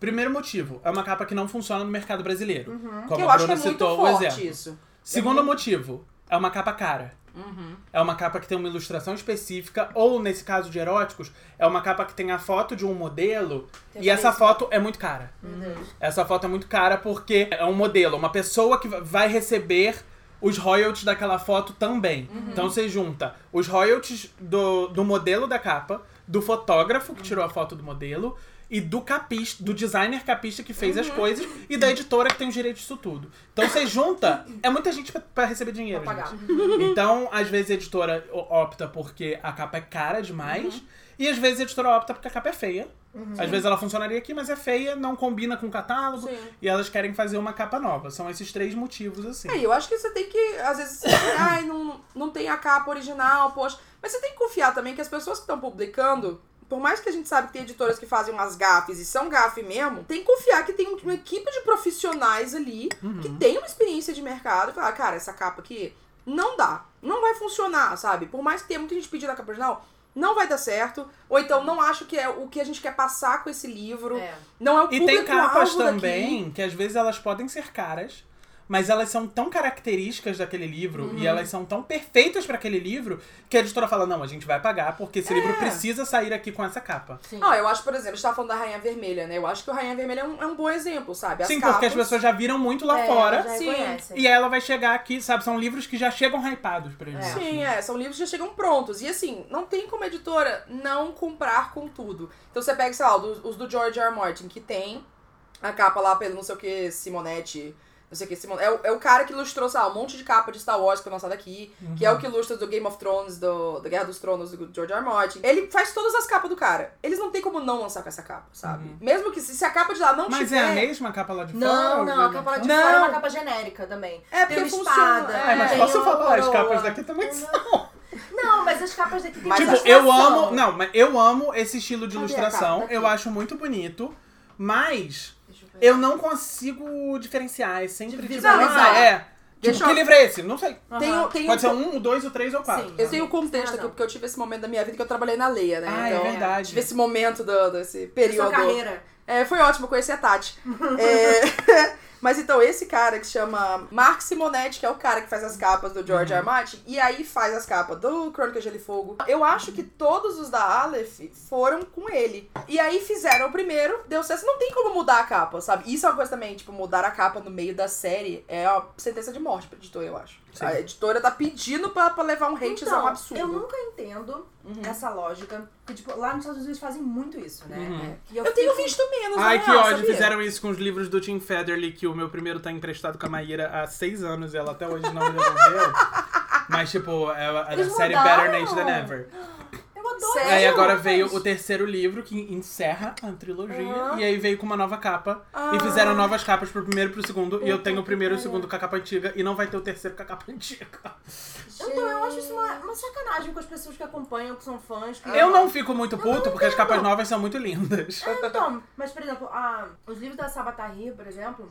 Primeiro motivo, é uma capa que não funciona no mercado brasileiro. Uhum. Como que eu a acho que Bruna é muito citou o forte exemplo. isso. Segundo motivo, é uma capa cara. Uhum. É uma capa que tem uma ilustração específica, ou nesse caso de eróticos, é uma capa que tem a foto de um modelo e essa Referência. foto é muito cara. Deus. Essa foto é muito cara porque é um modelo, uma pessoa que vai receber os royalties daquela foto também. Então você junta os royalties do, do modelo da capa, do fotógrafo que tirou a foto do modelo e do capista, do designer capista que fez as coisas e da editora que tem os direitos disso tudo. Então você junta, é muita gente pra- pra receber dinheiro, Pra pagar. gente. Então, às vezes a editora opta porque a capa é cara demais e às vezes a editora opta porque a capa é feia. Às vezes ela funcionaria aqui, mas é feia, não combina com o catálogo Sim. e elas querem fazer uma capa nova. São esses três motivos, assim. É, eu acho que você tem que, às vezes, você fica, [coughs] ai, não, não tem a capa original, poxa. Mas você tem que confiar também que as pessoas que estão publicando, por mais que a gente sabe que tem editoras que fazem umas gafes e são gafe mesmo, tem que confiar que tem uma equipe de profissionais ali que Uhum. tem uma experiência de mercado e falar, cara, essa capa aqui não dá. não vai funcionar, sabe? Por mais que tenha muita gente pedindo a capa original, não vai dar certo. Ou então não acho que é o que a gente quer passar com esse livro. É. Não é o E público tem capas alvo daqui. também que às vezes elas podem ser caras, mas elas são tão características daquele livro Uhum. e elas são tão perfeitas pra aquele livro que a editora fala: não, a gente vai pagar porque esse É. livro precisa sair aqui com essa capa. Sim. Ah, eu acho, por exemplo, a gente tava falando da Rainha Vermelha, né? Eu acho que o Rainha Vermelha é um, é um bom exemplo, sabe? As Sim, capas, porque as pessoas já viram muito lá É, fora. já Sim. E aí ela vai chegar aqui, sabe? São livros que já chegam hypados pra gente. Sim, é, são livros que já chegam prontos. E assim, não tem como editora não comprar com tudo. Então você pega, sei lá, os, os do George R. R. Martin, que tem a capa lá pelo não sei o que, Simonetti. Não sei o que, Simon... é, o, é o cara que ilustrou, sei lá, um monte de capa de Star Wars que foi lançado aqui. Que é o que ilustra do Game of Thrones, do, da Guerra dos Tronos, do George R. R. Martin. Ele faz todas as capas do cara. Eles não tem como não lançar com essa capa, sabe? Mesmo que se, se a capa de lá não Mas tiver... é a mesma capa lá de fora? Não, não, a não? capa lá de Não. fora é uma capa genérica também. É, tem porque uma funciona, espada. é, mas tem posso falar, as capas daqui também são. Não, mas as capas daqui tem Mas tipo, eu amo. Não, mas eu amo esse estilo de Cadê ilustração. Eu acho muito bonito. Mas eu não consigo diferenciar. É sempre De tipo, visualizar. ah, é. Tipo, Deixa que eu- livro é esse? Não sei. Tem, tem Pode ser um, o dois, o três ou o quatro. Sim. Eu tenho o contexto aqui, porque eu tive esse momento da minha vida que eu trabalhei na Leia, né? Ah, então, é verdade. Tive esse momento do, desse Sua período. carreira. É, foi ótimo conhecer a Tati. [laughs] É, mas então, esse cara que se chama Mark Simonetti, que é o cara que faz as capas do George R. R. Martin, e aí faz as capas do Crônica de Gelo e Fogo. Eu acho que todos os da Aleph foram com ele. E aí fizeram o primeiro, deu certo. Não tem como mudar a capa, sabe? Isso é uma coisa também, tipo, mudar a capa no meio da série é uma sentença de morte pra editora, eu acho. Sim. A editora tá pedindo pra, pra levar um hatezão Então, absurdo. eu nunca entendo essa lógica. Porque, tipo, lá nos Estados Unidos fazem muito isso, né? Uhum. É. E Eu tenho visto menos, Ai, que real, ódio. sabia? Fizeram isso com os livros do Tim Federle, que o meu primeiro tá emprestado com a Maíra há seis anos e ela até hoje não me devolveu. [laughs] Mas, tipo, é a, a Eles série. Better Nate Than Ever. Adoro. Sério? Aí agora veio o terceiro livro, que encerra a trilogia, Aham. e aí veio com uma nova capa. Ah. E fizeram novas capas pro primeiro e pro segundo, e eu tenho o primeiro e o segundo com a capa antiga, e não vai ter o terceiro com a capa [laughs] antiga. Então, eu acho isso uma, uma sacanagem com as pessoas que acompanham, que são fãs. Que... Eu não fico muito puto, porque as capas novas são muito lindas. Então, mas, por exemplo, a, os livros da Sabatahir, por exemplo,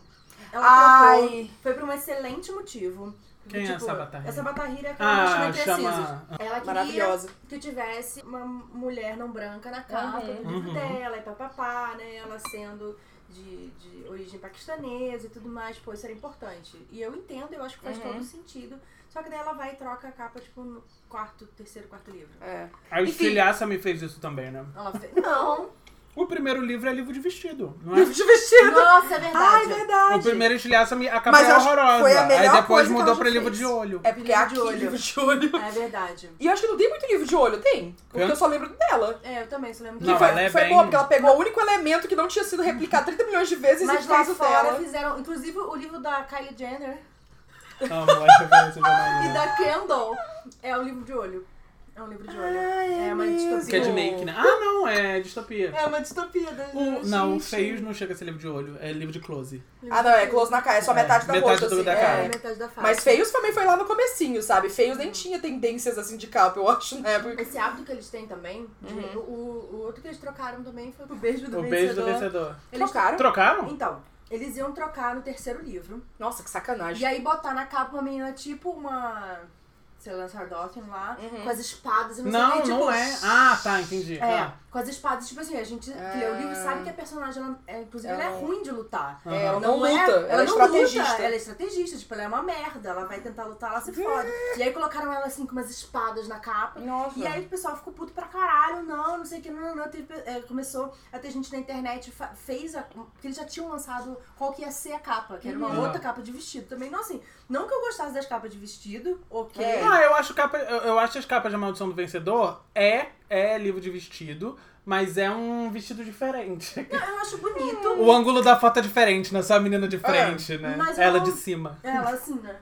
ela Ai. trocou. Foi por um excelente motivo. Quem é a tipo, Sabatahir? A Sabatahir é aquela Ah, indecisos. chama- Ela queria Maravilhosa. que tivesse uma mulher não branca na capa do livro Uhum. dela e papapá, né? Ela sendo de, de origem paquistanesa e tudo mais, pô, isso era importante. E eu entendo, eu acho que faz Uhum. todo sentido. Só que daí ela vai e troca a capa, tipo, no quarto, terceiro, quarto livro. É. A Enfim. Estilhaça me fez isso também, né? Ela fez. Não! O primeiro livro é livro de vestido, não é? Livro de vestido. Nossa, é verdade. Ai, verdade. O primeiro Estilhaça, me- a capa Mas é eu que horrorosa. foi a melhor aí depois coisa que mudou pra já livro fez. de olho. É porque Livro aqui de olho. livro de olho. É verdade. E eu acho que não tem muito livro de olho, tem? Porque Hã? eu só lembro dela. É, eu também, você lembra Que Não, foi, ela é foi bem- boa, porque ela pegou o único elemento que não tinha sido replicado 30 milhões de vezes Mas e lá fez o fora dela. fizeram, inclusive o livro da Kylie Jenner Amo essa [laughs] e da Kendall é um livro de olho. É um livro de olho. Ai, é uma é distopia. Que é de make, né? Ah, não, é distopia. É uma distopia da O, não, o gente. Feios não chega a ser livro de olho, é livro de close. Ah, não, é close na cara, é só É, metade da metade roxa, do- assim. da é. cara. É, metade da face. Mas Feios também foi lá no comecinho, sabe? Feios nem tinha tendências assim de capa, eu acho, né? Porque... Esse hábito que eles têm também, de- Uhum. o, o outro que eles trocaram também foi o beijo do O vencedor. beijo do vencedor. Eles Trocaram? Trocaram? Então, eles iam trocar no terceiro livro. Nossa, que sacanagem. E aí botar na capa uma menina tipo uma. Sei lá, Sardothian lá, Uhum. com as espadas e não, sei o que, tipo, não é. Ah, tá, entendi. É, Ah. Com as espadas, tipo assim, a gente que lê o livro sabe que a personagem, ela, é, inclusive, ela é Ela- ruim de lutar. É, ela não, é- luta, ela, é não estrategista. luta, ela é estrategista, tipo, ela é uma merda, ela vai tentar lutar, ela se fode. E aí colocaram ela assim com umas espadas na capa. Nossa. E aí o pessoal ficou puto pra caralho, não, não sei o que, não, não, não. Teve, é, começou a ter gente na internet, fez a. Porque eles já tinham lançado qual que ia ser a capa, que era uma Uhum. outra capa de vestido também. Não, assim, não que eu gostasse das capas de vestido, ok. É. Ah, eu acho capa, eu, eu acho as capas de Maldição do Vencedor é é livro de vestido, mas é um vestido diferente. Não, eu acho bonito. O ângulo da foto é diferente, não é só a menina de frente, né? mas eu Ela não- de cima. Ela assim, né?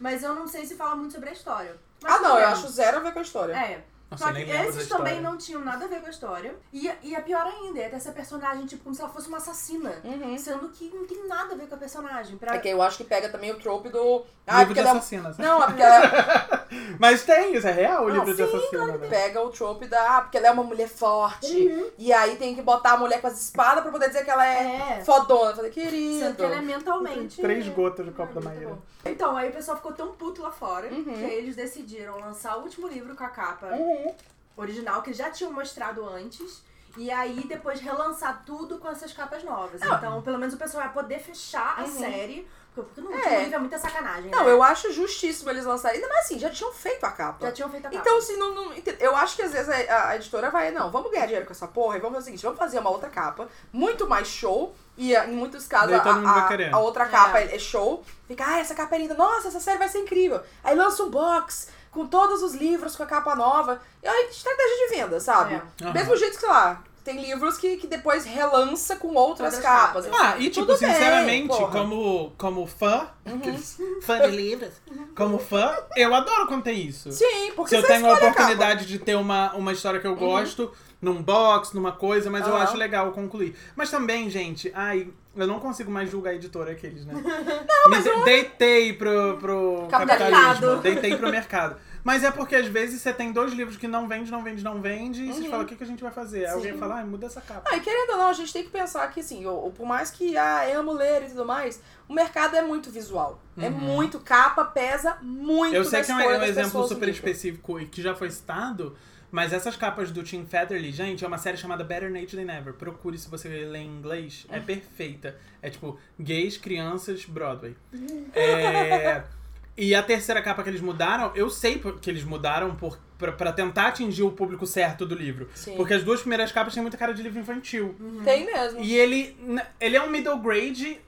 Mas eu não sei se fala muito sobre a história. Mas Ah, não, eu acho zero a ver com a história. É. Nossa, Só que esses também não tinham nada a ver com a história. E, e a pior ainda, é ter essa personagem, tipo, como se ela fosse uma assassina. Uhum. Sendo que não tem nada a ver com a personagem. Pra... É que eu acho que pega também o trope do. Ah, livro porque de ela. assassinas. Não, é porque ela é [laughs] Mas tem, isso é real, o Não, livro de sim, assassina. né? pega o trope da. Ah, porque ela é uma mulher forte. E aí tem que botar a mulher com as espadas pra poder dizer que ela é, É. fodona. Eu falei, querido. Sendo que ela é mentalmente. Três gotas de copo Ah, da Maíra. Então, aí o pessoal ficou tão puto lá fora Uhum. que aí eles decidiram lançar o último livro com a capa Uhum. Original, que já tinham mostrado antes. E aí depois relançar tudo com essas capas novas. Ah. Então, pelo menos o pessoal vai poder fechar a Uhum. série. Porque no É. livro é muita sacanagem, Não, né? eu acho justíssimo eles lançarem. Ainda mais assim, já tinham feito a capa. Já tinham feito a capa. Então, assim, não, não- eu acho que às vezes a, a editora vai, não, vamos ganhar dinheiro com essa porra e vamos fazer o seguinte, vamos fazer uma outra capa, muito mais show, e ah, em muitos casos a, a- a outra capa É. é. é show, fica, ah, essa capa é linda, nossa, essa série vai ser incrível. Aí lança um box com todos os livros com a capa nova, e aí estratégia de venda, sabe? É. Mesmo jeito que, sei lá, tem livros que, que depois relança com outras Outras capas. capas. Ah, e tipo, Tudo bem, sinceramente, porra. como, como fã, [laughs] aqueles fã de livros, como fã, eu adoro quando tem isso. Sim, porque Se eu tenho a oportunidade de ter uma, uma história que eu gosto, num box, numa coisa, mas eu Aham. acho legal concluir. Mas também, gente, ai, eu não consigo mais julgar a editora aqueles, né? [laughs] Não, mas eu... Deitei pro, pro Capitalismo. capitalismo, deitei pro mercado. Mas é porque às vezes você tem dois livros que não vende, não vende, não vende, e você fala, o que, que a gente vai fazer? Aí alguém fala, ai, muda essa capa. Ah, e querendo ou não, a gente tem que pensar que, assim, o, o- por mais que ah, amo ler e tudo mais, o mercado é muito visual. É muito, capa pesa muito Uhum. Eu sei que é um, é exemplo super livro. específico e que já foi citado, mas essas capas do Tim Featherly, gente, é uma série chamada Better Nature Than Ever. Procure se você lê em inglês. É perfeita. É tipo, gays, crianças, Broadway. [laughs] É, E a terceira capa que eles mudaram, eu sei que eles mudaram por, pra, pra tentar atingir o público certo do livro. Sim. Porque as duas primeiras capas têm muita cara de livro infantil. Tem mesmo. E ele, ele é um middle grade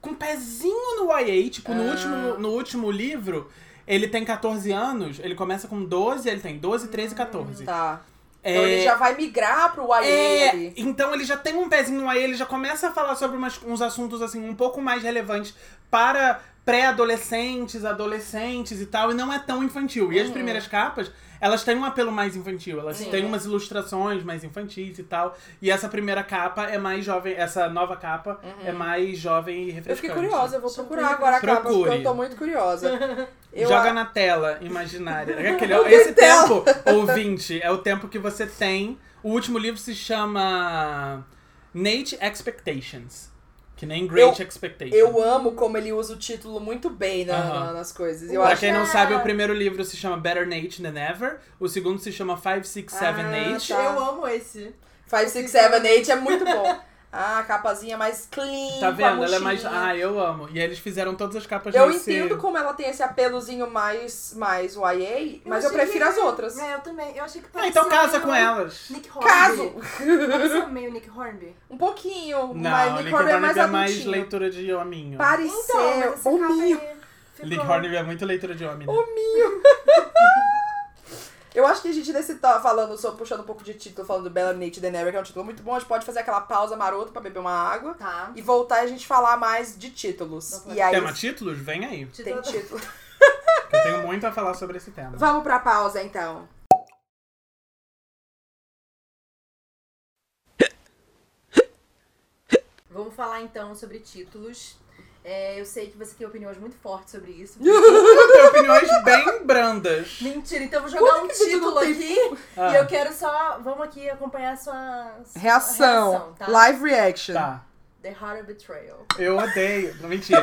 com pezinho no YA, tipo, no, Ah. último, no último livro, ele tem 14 anos, ele começa com 12, ele tem 12, 13 e 14. Tá. É, Então ele já vai migrar pro YA é, então ele já tem um pezinho no YA, ele já começa a falar sobre umas- uns assuntos assim um pouco mais relevantes para pré-adolescentes, adolescentes e tal, e não é tão infantil. E as Uhum. primeiras capas, elas têm um apelo mais infantil, elas Sim. têm umas ilustrações mais infantis e tal. E essa primeira capa é mais jovem, essa nova capa é mais jovem e Uhum. Eu refrescante. fiquei curiosa, eu vou procurar agora a capa, porque eu tô muito curiosa. [laughs] Eu Joga a- na tela imaginária. É [laughs] aquele- esse tempo, ouvinte, é o tempo que você tem. O último livro se chama Nate Expectations. Que nem Great Expectations. Eu amo como ele usa o título muito bem na- Aham. na- nas coisas. Eu pra acho quem não que é- sabe, o primeiro livro se chama Better Nate Than Ever. O segundo se chama Five, Six, Seven, Ah, Nate. tá. Eu amo esse. 5, 6, 7, 8 é muito bom. [laughs] Ah, a capazinha mais clean. Tá com a vendo? Ela é mais. Ah, eu amo. E eles fizeram todas as capas Eu nesse... entendo como ela tem esse apelozinho mais, mais YA, mas eu prefiro que- as outras. É, eu também. Eu achei que Ah, então parecia casa meio com elas. Nick Hornby. Caso! Parecia meio Nick Hornby. Um pouquinho, Não, mas Nick Nick Hornby é mais é mais adultinho. leitura de hominho. Pareceu Então, hominho. Nick Hornby é muito leitura de homem. Né? Hominho. [laughs] Eu acho que a gente nesse tá falando, só puxando um pouco de título, falando do Bella Nate Daenerys, que é um título muito bom, a gente pode fazer aquela pausa marota pra beber uma água Tá. e voltar e a gente falar mais de títulos. E aí Tema títulos? Vem aí. tem [laughs] Título- Eu tenho muito a falar sobre esse tema. Vamos pra pausa então. Vamos falar então sobre títulos. É, eu sei que você tem opiniões muito fortes sobre isso. [laughs] Eu tenho opiniões bem brandas. Mentira, então eu vou jogar um que você título aqui Ah. e eu quero só. Vamos aqui acompanhar a sua sua Reação. tá? Live reaction. Tá. The Heart of Betrayal. Eu odeio. Não, mentira.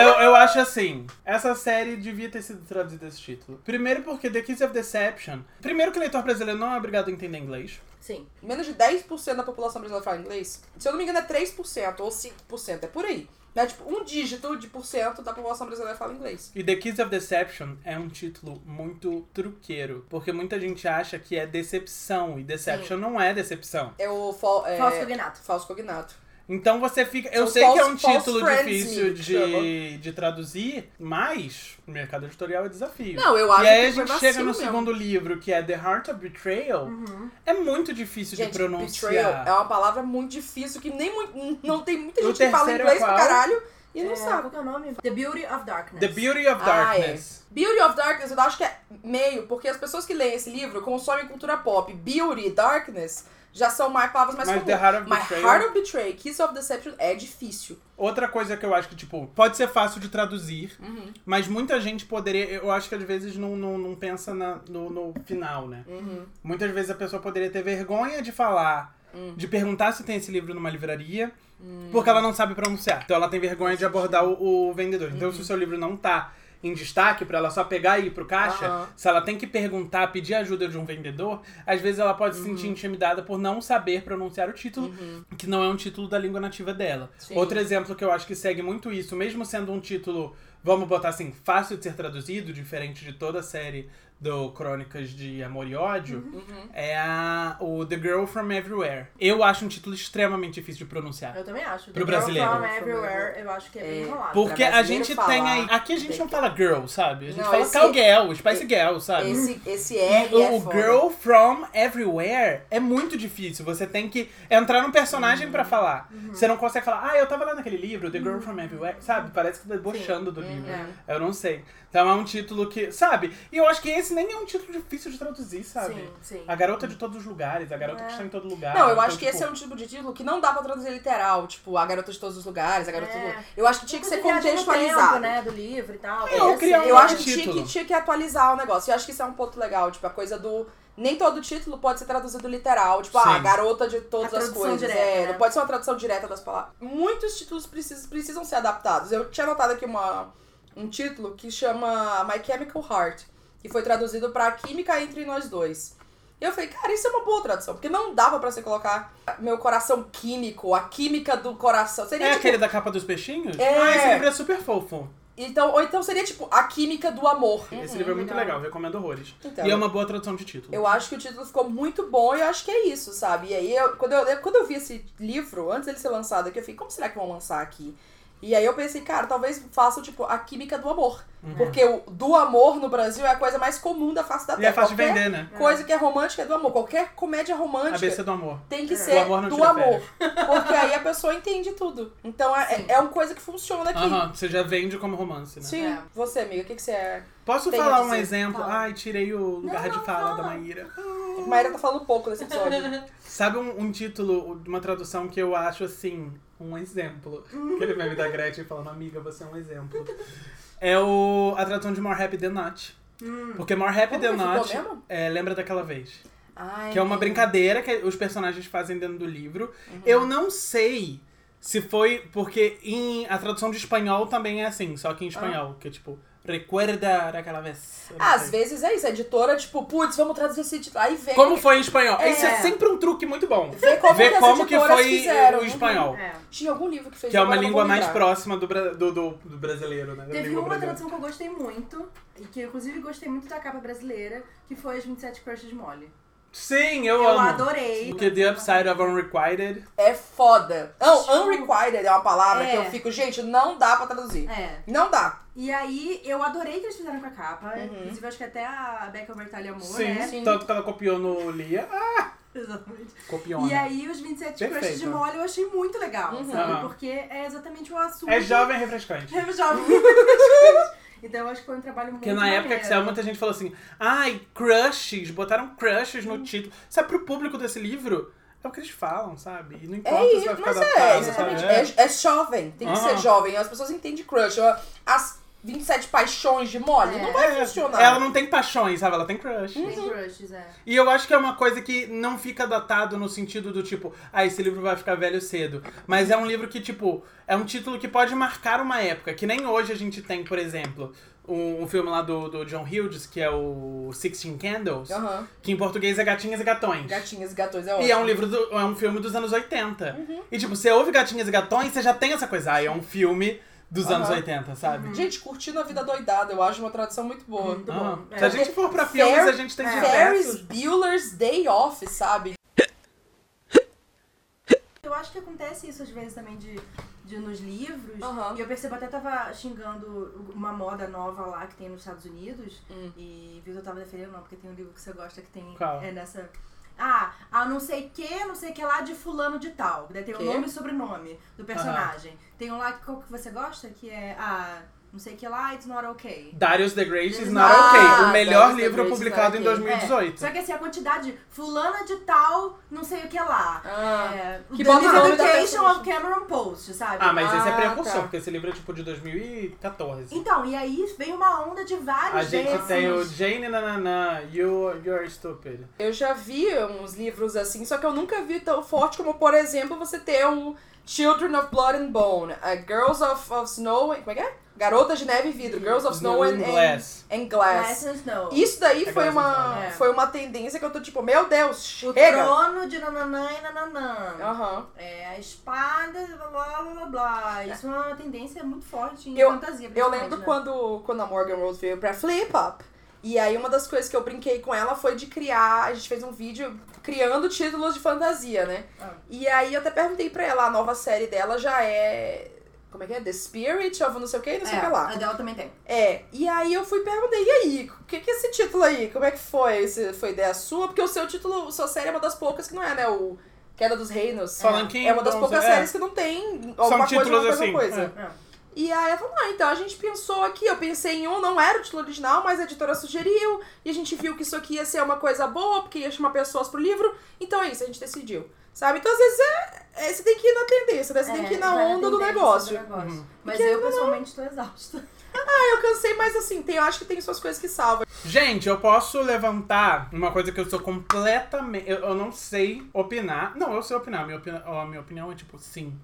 Eu, eu acho assim. Essa série devia ter sido traduzida esse título. Primeiro porque The Kiss of Deception. Primeiro que o leitor brasileiro não é obrigado a entender inglês. Sim. Menos de 10% da população brasileira fala inglês. Se eu não me engano, é 3% ou 5%. É por aí. Né? Tipo, um dígito de por cento da população brasileira fala inglês. E The Kiss of Deception é um título muito truqueiro. Porque muita gente acha que é decepção. E Deception não é decepção. É o fal, é, Falso cognato. falso cognato. Então você fica. Eu São sei que é um título difícil de, de traduzir, mas o mercado editorial é desafio. Não, eu acho e aí que a gente chega no mesmo. segundo livro, que é The Heart of Betrayal. É muito difícil Gente, de pronunciar. betrayal é uma palavra muito difícil que nem muito, não tem muita gente que fala é inglês pra qual? caralho e não É, sabe. Qual que é o nome? The Beauty of Darkness. The Beauty of Ah, é. Darkness. Beauty of Darkness, eu acho que é meio, porque as pessoas que leem esse livro consomem cultura pop. Beauty, Darkness, já são mais palavras mais Mas comuns. The Heart of Betrayal- Heart of Betray, Kiss of Deception é difícil. Outra coisa que eu acho que, tipo, pode ser fácil de traduzir, Uhum. mas muita gente poderia. Eu acho que às vezes não, não, não pensa na- no, no final, né? Uhum. Muitas vezes a pessoa poderia ter vergonha de falar, Hum. de perguntar se tem esse livro numa livraria, porque ela não sabe pronunciar. Então ela tem vergonha de abordar o, o vendedor. Então, Uhum. se o seu livro não tá em destaque pra ela só pegar e ir pro caixa, Aham. se ela tem que perguntar, pedir ajuda de um vendedor, às vezes ela pode se Uhum. sentir intimidada por não saber pronunciar o título, que não é um título da língua nativa dela. Sim. Outro exemplo que eu acho que segue muito isso, mesmo sendo um título, vamos botar assim, fácil de ser traduzido, diferente de toda a série do Crônicas de Amor e Ódio, Uhum. é a, o The Girl From Everywhere. Eu acho um título extremamente difícil de pronunciar. Eu também acho. Pro The Girl brasileiro. From Everywhere, eu acho que é bem É. enrolado. Porque a gente falar, tem aí. Aqui a gente não fala girl, sabe? A gente Não, fala esse- cowgirl, Spice Girl, sabe? Esse, esse E R o é foda. Girl from Everywhere é muito difícil. Você tem que entrar num personagem pra falar. Você não consegue falar, ah, eu tava lendo aquele livro, The Girl from Everywhere, sabe? Parece que tá debochando do livro. Eu não sei. Então é um título que, sabe? E eu acho que esse nem é um título difícil de traduzir, sabe? Sim, sim. A garota de todos os lugares, a garota que está em todo lugar. Não, eu Então, acho que esse é tipo, um tipo de título que não dá pra traduzir literal. Tipo, a garota de todos os lugares, a garota É. do... Eu acho que tinha que ser contextualizado. tempo, né, do livro e tal. É, Esse- criar um Eu acho que tinha, que tinha que atualizar o negócio. E eu acho que isso é um ponto legal. Tipo, a coisa do. Nem todo título pode ser traduzido literal. Tipo, ah, Sim. garota de todas A as tradução coisas. direta, é, né? não pode ser uma tradução direta das palavras. Muitos títulos precisam, precisam ser adaptados. Eu tinha anotado aqui uma, um título que chama My Chemical Heart, que foi traduzido pra Química Entre Nós Dois. E eu falei, cara, isso é uma boa tradução, porque não dava pra você colocar meu coração químico, a química do coração. Seria É tipo, aquele da capa dos peixinhos? É. Ah, esse livro é super fofo. então, ou então seria tipo a química do amor. Esse livro é muito legal, recomendo horrores. Então, e é uma boa tradução de título. Eu acho que o título ficou muito bom e eu acho que é isso, sabe? E aí, eu- quando, eu, quando eu vi esse livro, antes dele ser lançado aqui, eu fiquei, como será que vão lançar aqui? E aí eu pensei, cara, talvez façam, tipo, a química do amor. Porque o do amor no Brasil é a coisa mais comum da face da E Terra. é fácil de Qualquer vender, né? Coisa que é romântica é do amor. Qualquer comédia A romântica BC do amor. tem que É. ser amor não do amor. Porque aí a pessoa entende tudo. Então é, é uma coisa que funciona aqui. Aham, você já vende como romance, né? Sim. É. Você, amiga, o que, que você é? Posso Tem a falar um dizer? exemplo? Fala. Ai, tirei o lugar Não, de não, fala fala. da Maíra. A Maíra tá falando pouco nesse episódio. [laughs] Sabe um, um título, uma tradução que eu acho assim, um exemplo? Aquele meme da Gretchen falando, amiga, você é um exemplo. É o, a tradução de More Happy Than Not. Porque More Happy Como Than Not é, lembra daquela vez. Ai, Que é uma menina. brincadeira que os personagens fazem dentro do livro. Uhum. Eu não sei se foi porque em a tradução de espanhol também é assim, só que em espanhol, que é tipo, recuerda daquela vez. Às sei. vezes é isso, a editora, tipo, putz, vamos traduzir esse título. Aí vem. Como foi em espanhol? É. Isso é sempre um truque muito bom. Ver como Ver que como que foi fizeram. o espanhol. É. Tinha algum livro que fez Que é uma língua mais próxima do, do, do, do brasileiro, né? Da Teve uma brasileira. tradução que eu gostei muito, e que eu inclusive gostei muito da capa brasileira, que foi as 27 Crushes Molly. Sim, eu, Eu amo. adorei. Porque The Upside of Unrequited. É foda. Não, Tipo- unrequited é uma palavra É. que eu fico, gente, não dá pra traduzir. É. Não dá. E aí, eu adorei que eles fizeram com a capa. Uhum. Inclusive, acho que até a Becca Bertalha amou, Sim, né? Sim. tanto que ela copiou no Lia. Ah, Exatamente. copiou. E aí, os 27 Crushes de. Molly eu achei muito legal, Uhum. sabe? Porque é exatamente o assunto. É jovem e refrescante. [laughs] É jovem. [laughs] então, eu acho que foi um trabalho muito Porque na época que maneiro. saiu, muita gente falou assim: ai, crushes, botaram crushes no título. Sabe, pro público desse livro, é o que eles falam, sabe? E não importa É se isso, vai ficar mas adaptado, é, exatamente. sabe? É, é jovem, tem que Aham. ser jovem. As pessoas entendem crush. As 27 paixões de Molly É. não vai É, funcionar. Ela não tem paixões, sabe? Ela tem crush. Tem crushes, é. E eu acho que é uma coisa que não fica datado no sentido do tipo, ah, esse livro vai ficar velho cedo. Mas é um livro que, tipo, é um título que pode marcar uma época. Que nem hoje a gente tem, por exemplo, um, um filme lá do, do John Hughes, que é o Sixteen Candles, Aham. que em português é Gatinhas e Gatões. Gatinhas e gatões é ótimo. E é um livro, do- é um filme dos anos 80. E tipo, você ouve Gatinhas e Gatões, você já tem essa coisa, ah, é um filme dos anos Aham. 80, sabe? Gente, curtindo a vida doidada, eu acho uma tradução muito boa. Muito bom. Se a É. gente for pra filmes, a gente tem é. Ferris diversos. Bueller's Day Off, sabe? Eu acho que acontece isso às vezes também de, de nos livros. Aham. E eu percebo até tava xingando uma moda nova lá que tem nos Estados Unidos. Hum. E viu, eu tava defendendo não, porque tem um livro que você gosta que tem Qual? é nessa Ah, a não sei que, não sei que lá de fulano de tal. Daí tem o nome e sobrenome do personagem. Tem um lá que, qual que você gosta, que é, ah, não sei que lá, it's not okay. Darius the Great is Ah, Not Okay, o melhor Darius livro publicado em Not Okay. 2018. Só que assim, a quantidade, fulana de tal, não sei o que lá. Ah, é, que The Education of Cameron Post, sabe? Ah, mas esse é Ah, precursor, tá. porque esse livro é tipo de 2014. Então, e aí vem uma onda de vários A gente desses. tem o Jane Nananã, You, You're Stupid. Eu já vi uns livros assim, só que eu nunca vi tão forte como, por exemplo, você ter o Children of Blood and Bone, a Girls of, of Snow. Como é que é? Garotas de Neve e Vidro, Girls of Snow, and, Glass. and Glass. Glass and Snow. Isso daí É foi uma, Snow. É. foi uma tendência que eu tô tipo, meu Deus, O chega! trono de nananã e nananã. Aham. É, a espada, blá blá blá blá blá. Isso é uma tendência muito forte em Eu- fantasia. Eu lembro né? quando, quando a Morgan Rose veio pra Flip Up. E aí uma das coisas que eu brinquei com ela foi de criar, a gente fez um vídeo criando títulos de fantasia, né? Ah. E aí eu até perguntei pra ela, a nova série dela já é. Como é que é? The Spirit of não sei o que, não sei o que É, lá. a dela também tem. É, e aí eu fui e perguntei, e aí, o que que é esse título aí? Como é que foi? Esse, foi ideia sua? Porque o seu título, sua série é uma das poucas que não é, né? O Queda dos Reinos. Fallen Kingdoms, é uma das poucas é. séries que não tem alguma coisa, uma coisa, assim, coisa. é. É. E aí ela falou, ah, então a gente pensou aqui, eu pensei em um, não era o título original, mas a editora sugeriu, e a gente viu que isso aqui ia ser uma coisa boa, porque ia chamar pessoas pro livro, então é isso, a gente decidiu. Sabe? Então às vezes é, é- você tem que ir na tendência, né? Você tem que ir na onda do negócio. do negócio. Uhum. Mas Porque eu, pessoalmente, tô exausta. [laughs] Ah, eu cansei, mas assim, tem, eu acho que tem suas coisas que salvam. Gente, eu posso levantar uma coisa que eu sou completamente. Eu, eu não sei opinar. Não, eu sei opinar. A minha, opini- a minha opinião é tipo, sim.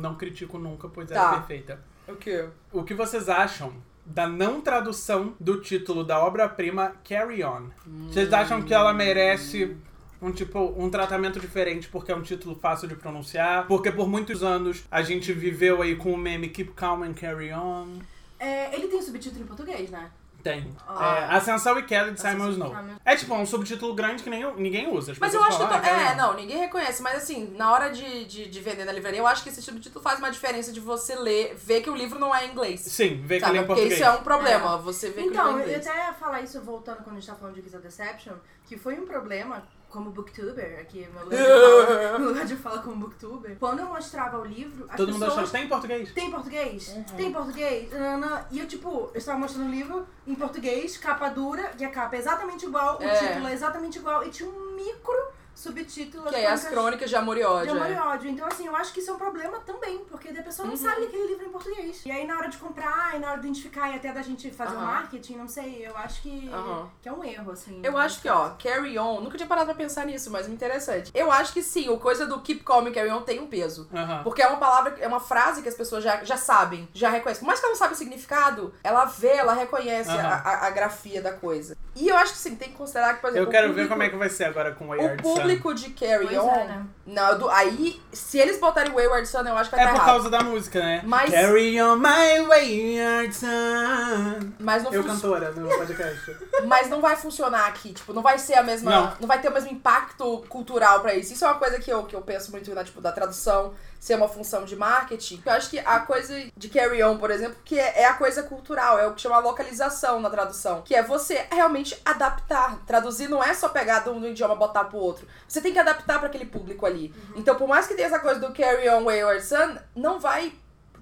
Não critico nunca, pois ela Tá. é perfeita. O quê? O que vocês acham da não tradução do título da obra-prima Carry On? Vocês acham que ela merece um tipo um tratamento diferente porque é um título fácil de pronunciar? Porque por muitos anos a gente viveu aí com o meme Keep Calm and Carry On. É, ele tem subtítulo em português, né? Tem. Ah. É, Ascensão e Queda de Simon Snow. É tipo um subtítulo grande que nem, ninguém usa. As Mas eu acho que. falam, to- "Ah, Carry É, On." não, ninguém reconhece. Mas assim, na hora de, de, de vender na livraria, eu acho que esse subtítulo faz uma diferença de você ler, ver que o livro não é em inglês. Sim, vê que ele é em Porque português. isso é um problema, você vê que Então, o livro é em eu inglês. até ia falar isso voltando quando a gente tá falando de Kiss of Deception, que foi um problema como booktuber, aqui meu lugar de fala, [laughs] meu lugar de fala como booktuber. Quando eu mostrava o livro, as Todo mundo pessoas... achou, tem em português? Tem português? Tem português? Nanana. E eu, tipo, eu estava mostrando o livro em português, capa dura, e a capa é exatamente igual, o É. título é exatamente igual, e tinha um micro subtítulo. Que é as crônicas de amor e ódio. de amor é. e ódio. Então, assim, eu acho que isso é um problema também, porque a pessoa não sabe aquele livro em português. E aí, na hora de comprar, e na hora de identificar, e até da gente fazer o Aham. marketing, não sei, eu acho que, Aham. que é um erro, assim. Eu acho que, ó, carry on, nunca tinha parado pra pensar nisso, mas é interessante. Eu acho que sim, o coisa do keep calm e carry on tem um peso. Porque é uma palavra, é uma frase que as pessoas já, já sabem, já reconhecem. Por mais que ela não sabe o significado, ela vê, ela reconhece a, a- a grafia da coisa. E eu acho que sim, tem que considerar que, por exemplo, Eu quero o ver público- como é que vai ser agora com o O Wayward Sun. público de Carry Pois On. é, né? Não, do- aí, se eles botarem Wayward Sun, eu acho que vai É estar por errado. causa da música, né? Mas- Carry on my wayward son. Mas não, Eu fun- cantora no podcast. [laughs] mas não vai funcionar aqui. Tipo, não vai ser a mesma. Não. Não, vai ter o mesmo impacto cultural pra isso. Isso é uma coisa que eu, que eu penso muito na, tipo, da tradução ser uma função de marketing. Eu acho que a coisa de carry on, por exemplo, que é, é a coisa cultural, é o que chama localização na tradução. Que é você realmente adaptar. Traduzir não é só pegar de um idioma e botar pro outro. Você tem que adaptar pra aquele público ali. Então, por mais que tenha essa coisa do carry on wayward son, não vai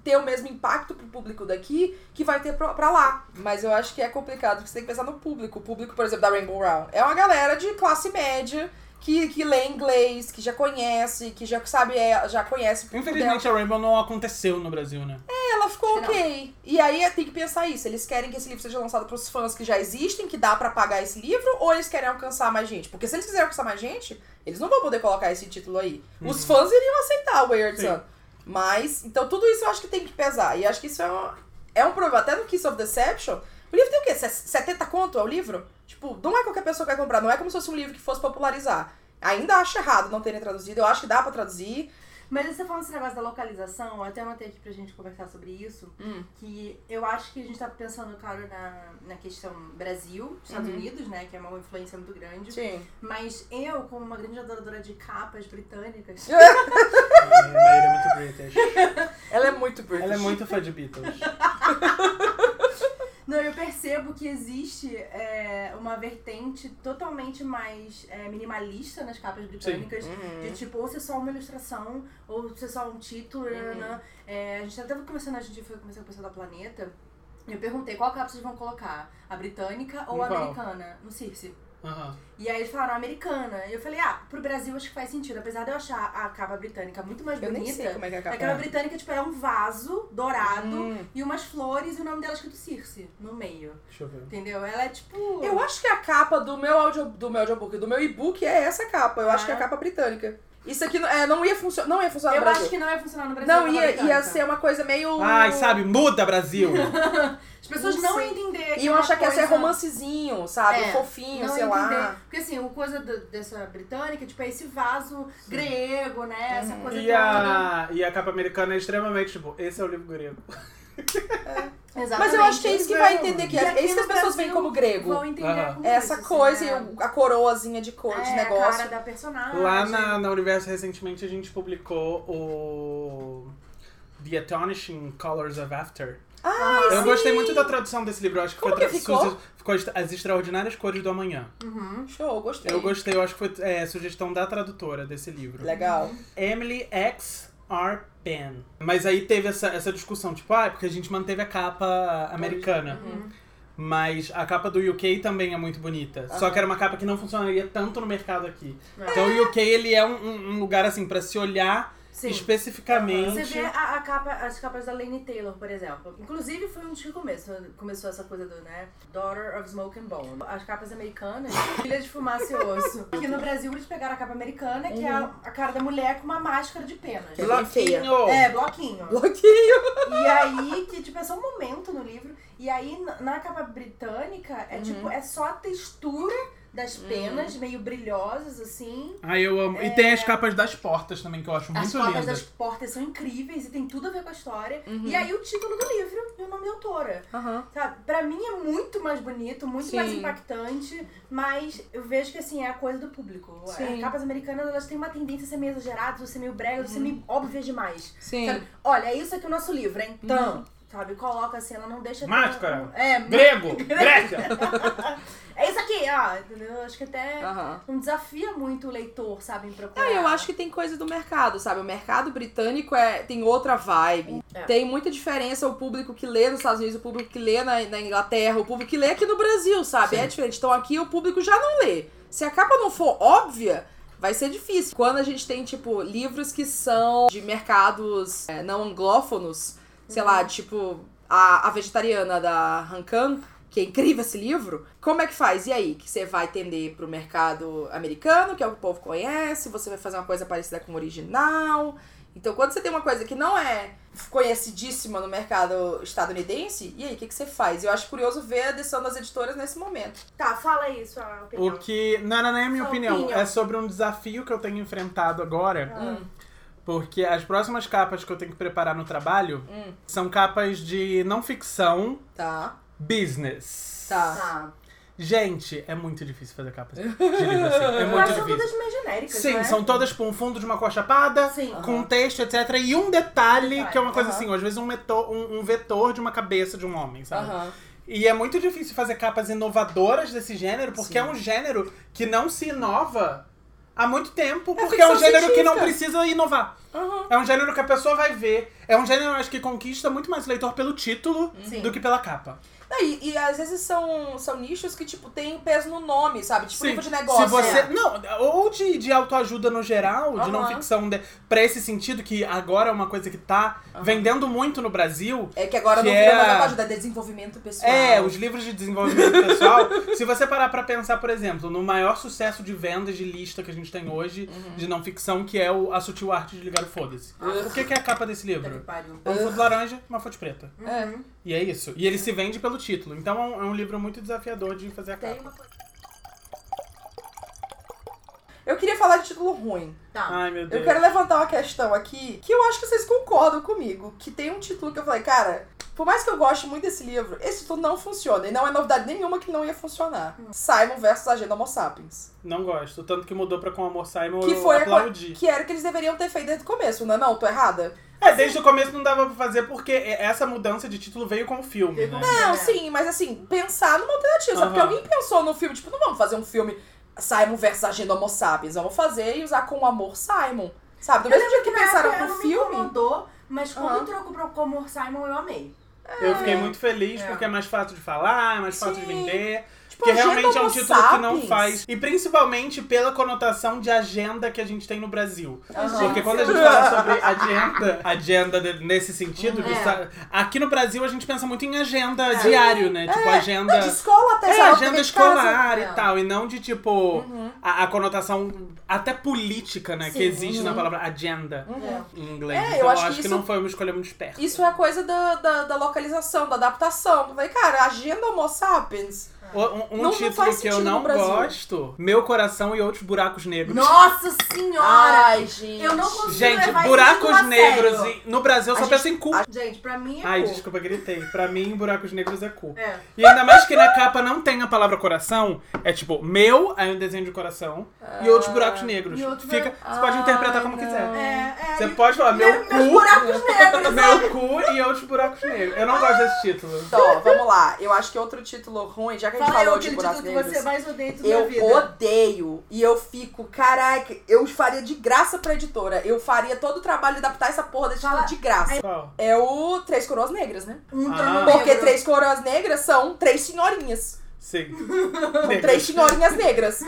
ter o mesmo impacto pro público daqui que vai ter pra lá. Mas eu acho que é complicado, porque você tem que pensar no público. O público, por exemplo, da Rainbow Round é uma galera de classe média que, que lê inglês, que já conhece, que já sabe, é, já conhece público dela. Infelizmente a Rainbow não aconteceu no Brasil, né? Ela ficou Não. ok. E aí é, tem que pensar isso. Eles querem que esse livro seja lançado pros fãs que já existem, que dá pra pagar esse livro, ou eles querem alcançar mais gente? Porque se eles quiserem alcançar mais gente, eles não vão poder colocar esse título aí. Os fãs iriam aceitar o Weird Sim. Sun. Mas, então tudo isso eu acho que tem que pesar. E acho que isso é um, é um problema. Até no Kiss of Deception, o livro tem o quê? Se- 70 conto é o livro? Tipo, não é qualquer pessoa que vai comprar. Não é como se fosse um livro que fosse popularizar. Ainda acho errado não terem traduzido. Eu acho que dá pra traduzir. Mas você falando esse negócio da localização, eu até anotei aqui pra gente conversar sobre isso, Hum. que eu acho que a gente tá pensando, claro, na, na questão Brasil, Estados Uhum. Unidos, né, que é uma influência muito grande. Sim. Mas eu, como uma grande adoradora de capas britânicas, [laughs] A Maíra é muito British. [laughs] Ela é muito British. Ela é muito fã de Beatles. [laughs] Não, eu percebo que existe é, uma vertente totalmente mais é, minimalista nas capas britânicas. Uhum. De tipo, ou ser só uma ilustração, ou ser só um título, né? É, a gente até conversando, a gente foi conversando com o pessoal da Planeta. e Eu perguntei qual capa vocês vão colocar, a britânica ou a americana, no Circe. Aham. E aí eles falaram americana. E eu falei, ah, pro Brasil acho que faz sentido. Apesar de eu achar a capa britânica muito mais Eu nem bonita. sei como é que é a capa. A capa britânica, tipo, era um vaso dourado Hum. e umas flores e o nome dela escrito Circe no meio. Deixa eu ver. Entendeu? Ela é tipo. Eu acho que a capa do meu, audio, do meu audiobook, do meu e-book é essa capa. Eu acho que é a Ah. capa britânica. Isso aqui não- é, não ia funcionar, não ia funcionar Eu no Brasil. acho que não ia funcionar no Brasil. Não, ia, ia britânica. ser uma coisa meio. Ai, sabe, muda Brasil! [laughs] As pessoas Não não, iam entender. que Iam achar que ia ser romancezinho, sabe? É, Fofinho, não sei entender. lá. Porque assim, o coisa do- dessa britânica, tipo, é esse vaso grego, né? Essa coisa E toda. a, e a capa americana é extremamente, tipo, esse é o livro grego. Exatamente. Mas eu acho que é isso que vai Não. entender, que é, é isso que as pessoas veem como grego. Vão entender Aham. como É essa isso, coisa né? e a coroazinha de cor de é, negócio. a cara da personagem. Lá na, na Universo, recentemente, a gente publicou o The Astonishing Colors of After. Ah, Eu sim. gostei muito da tradução desse livro. Eu acho que Como foi a que tradução- ficou? ficou As- As Extraordinárias Cores do Amanhã. Uhum. Show, gostei. Eu gostei, eu acho que foi é, sugestão da tradutora desse livro. Legal. Emily X. R. Penn. Mas aí teve essa, essa discussão, tipo, ah, é porque a gente manteve a capa americana. Uhum. Mas a capa do UK também é muito bonita. Só Aham. que era uma capa que não funcionaria tanto no mercado aqui. É. Então o UK ele é um, um- um lugar assim pra se olhar Sim. especificamente. Você vê a, a capa, as capas da Lane Taylor, por exemplo. Inclusive foi um dos que começou, começou essa coisa do, né? Daughter of Smoke and Bone. As capas americanas, [laughs] Filha de Fumaça e Osso. Aqui no Brasil eles pegaram a capa americana, que é a, a cara da mulher com uma máscara de penas. É. Bloquinho! É, bloquinho. Bloquinho. E aí, que tipo, é só um momento no livro. E aí, na- na capa britânica, é tipo, é só a textura das penas, meio brilhosas, assim. Ai, eu amo. E tem as capas das portas também, que eu acho As muito capas lindas. das portas são incríveis e tem tudo a ver com a história. E aí o título do livro e o nome da autora. Aham. Sabe? Pra mim é muito mais bonito, muito Sim. mais impactante, mas eu vejo que assim, é a coisa do público. Sim. As capas americanas, elas têm uma tendência a ser meio exageradas, a ser meio bregas, a ser meio óbvias demais. Sim. Sabe? Olha, é isso aqui o nosso livro, é então. Sabe, coloca assim, ela não deixa. tão- Máscara. É, [laughs] Grego! Grécia! é isso aqui, ó, entendeu? Acho que até Aham. não desafia muito o leitor, sabe, em procurar. Ah, eu acho que tem coisa do mercado, sabe? O mercado britânico é, tem outra vibe. É. Tem muita diferença o público que lê nos Estados Unidos, o público que lê na, na Inglaterra, o público que lê aqui no Brasil, sabe? Sim. É diferente. Então aqui o público já não lê. Se a capa não for óbvia, vai ser difícil. Quando a gente tem, tipo, livros que são de mercados é, não anglófonos, sei lá, tipo, a, a vegetariana da Hankan, que é incrível esse livro, como é que faz? E aí? Que você vai tender pro mercado americano, que é o que o povo conhece, você vai fazer uma coisa parecida com o original. Então, quando você tem uma coisa que não é conhecidíssima no mercado estadunidense, e aí, o que, que você faz? Eu acho curioso ver a decisão das editoras nesse momento. Tá, fala aí sua opinião. O que. Não, não, não é a minha opinião. opinião. É sobre um desafio que eu tenho enfrentado agora. Ah. Porque as próximas capas que eu tenho que preparar no trabalho Hum. são capas de não ficção Tá. business. Tá. Tá. Gente, é muito difícil fazer capas de [laughs] livro assim. É muito Mas são difícil. todas meio genéricas, Sim, né? são todas com um fundo de uma cor chapada, Sim. com um Aham. texto, etc. E um detalhe, Detalhe, que é uma coisa aham. assim, às vezes um, metor, um, um vetor de uma cabeça de um homem, sabe? Aham. E é muito difícil fazer capas inovadoras desse gênero, porque Sim. é um gênero que não se inova há muito tempo, porque é, um gênero que não científica. precisa inovar. Aham. É um gênero que a pessoa vai ver. É um gênero, acho, que conquista muito mais leitor pelo título Sim. do que pela capa. E, e às vezes são, são nichos que, tipo, tem peso no nome, sabe? Tipo, Sim. livro de negócio. Se você. é. Não, ou de, de autoajuda no geral, de não ficção, de, pra esse sentido, que agora é uma coisa que tá vendendo muito no Brasil. É que agora Que não vira é- mais autoajuda, é desenvolvimento pessoal. É, os livros de desenvolvimento pessoal. [laughs] se você parar pra pensar, por exemplo, no maior sucesso de vendas de lista que a gente tem hoje, de não ficção, que é o A Sutil Arte de Ligar o Foda-se. O que, que é a capa desse livro? pariu. Um fundo laranja, uma fonte preta. É. E é isso. E ele se vende pelo título. Então é um, é um livro muito desafiador de fazer a Tem capa. uma coisa. Eu queria falar de título ruim. Tá. Ai, meu Eu Deus. quero levantar uma questão aqui que eu acho que vocês concordam comigo. Que tem um título que eu falei, cara, por mais que eu goste muito desse livro, esse título não funciona. E não é novidade nenhuma que não ia funcionar. Simon versus Agenda Homo Sapiens. Não gosto. Tanto que mudou pra Com Amor Simon, Que eu foi a aplaudi. que era o que eles deveriam ter feito desde o começo, não é não? Tô errada? É, desde o começo não dava pra fazer porque essa mudança de título veio com o filme, né? Não, É. sim, mas assim, pensar numa alternativa. sabe? Porque alguém pensou no filme, tipo, não vamos fazer um filme Simon versus Agenda Homo Sapiens. Vamos fazer e usar com amor Simon. Sabe? Do Eu mesmo jeito que pensaram pro filme. Me incomodou, mas quando Aham. trocou pra Comor Simon, eu amei. Eu fiquei muito feliz É. porque é mais fácil de falar, é mais fácil de Sim. vender. Tipo, Porque Agenda realmente é um título que não Sapiens. faz. E principalmente pela conotação de agenda que a gente tem no Brasil. Aham. Porque quando a gente fala sobre agenda, agenda de- nesse sentido, de É. sa- aqui no Brasil a gente pensa muito em agenda diário, né? Tipo, agenda. De escola até É, agenda de escolar É. e tal, e não de tipo a, a conotação até política, né, que Sim, existe na uhum. palavra agenda Uhum. em inglês. É, eu então eu acho que que, isso- não foi uma escolha muito esperta. Isso é a coisa da, da, da localização, da adaptação. Eu falei, cara, Agenda Homo Sapiens. Um, um Não- não título faz que eu não gosto: Meu Coração e Outros Buracos Negros. Nossa senhora! Ai, gente. Eu não consigo Gente, buracos negros e, no Brasil eu só gente- penso em cu. a- Gente, pra mim é Ai, cu. desculpa, gritei. Pra mim, buracos negros é cu. É. E ainda mais que na capa não tem a palavra coração, é tipo, meu, aí um desenho de coração, e outros buracos negros. E outros Fica, você pode interpretar como Ai, quiser. não. É, é. Você e- pode falar, meu meus cu, buracos negros, meu cu e outros buracos negros. Eu não gosto desse título. Então, vamos lá. Eu acho que outro título ruim, já que a gente Fala falou aquele de buracos que negros. você mais odeia Eu vida. odeio. E eu fico, caraca, eu faria de graça pra editora. Eu faria todo o trabalho de adaptar essa porra desse Fala- de graça. Qual? É o Três Coroas Negras, né? Ah. Porque. Três Coroas Negras são três senhorinhas. Sim. [laughs] São três senhorinhas negras.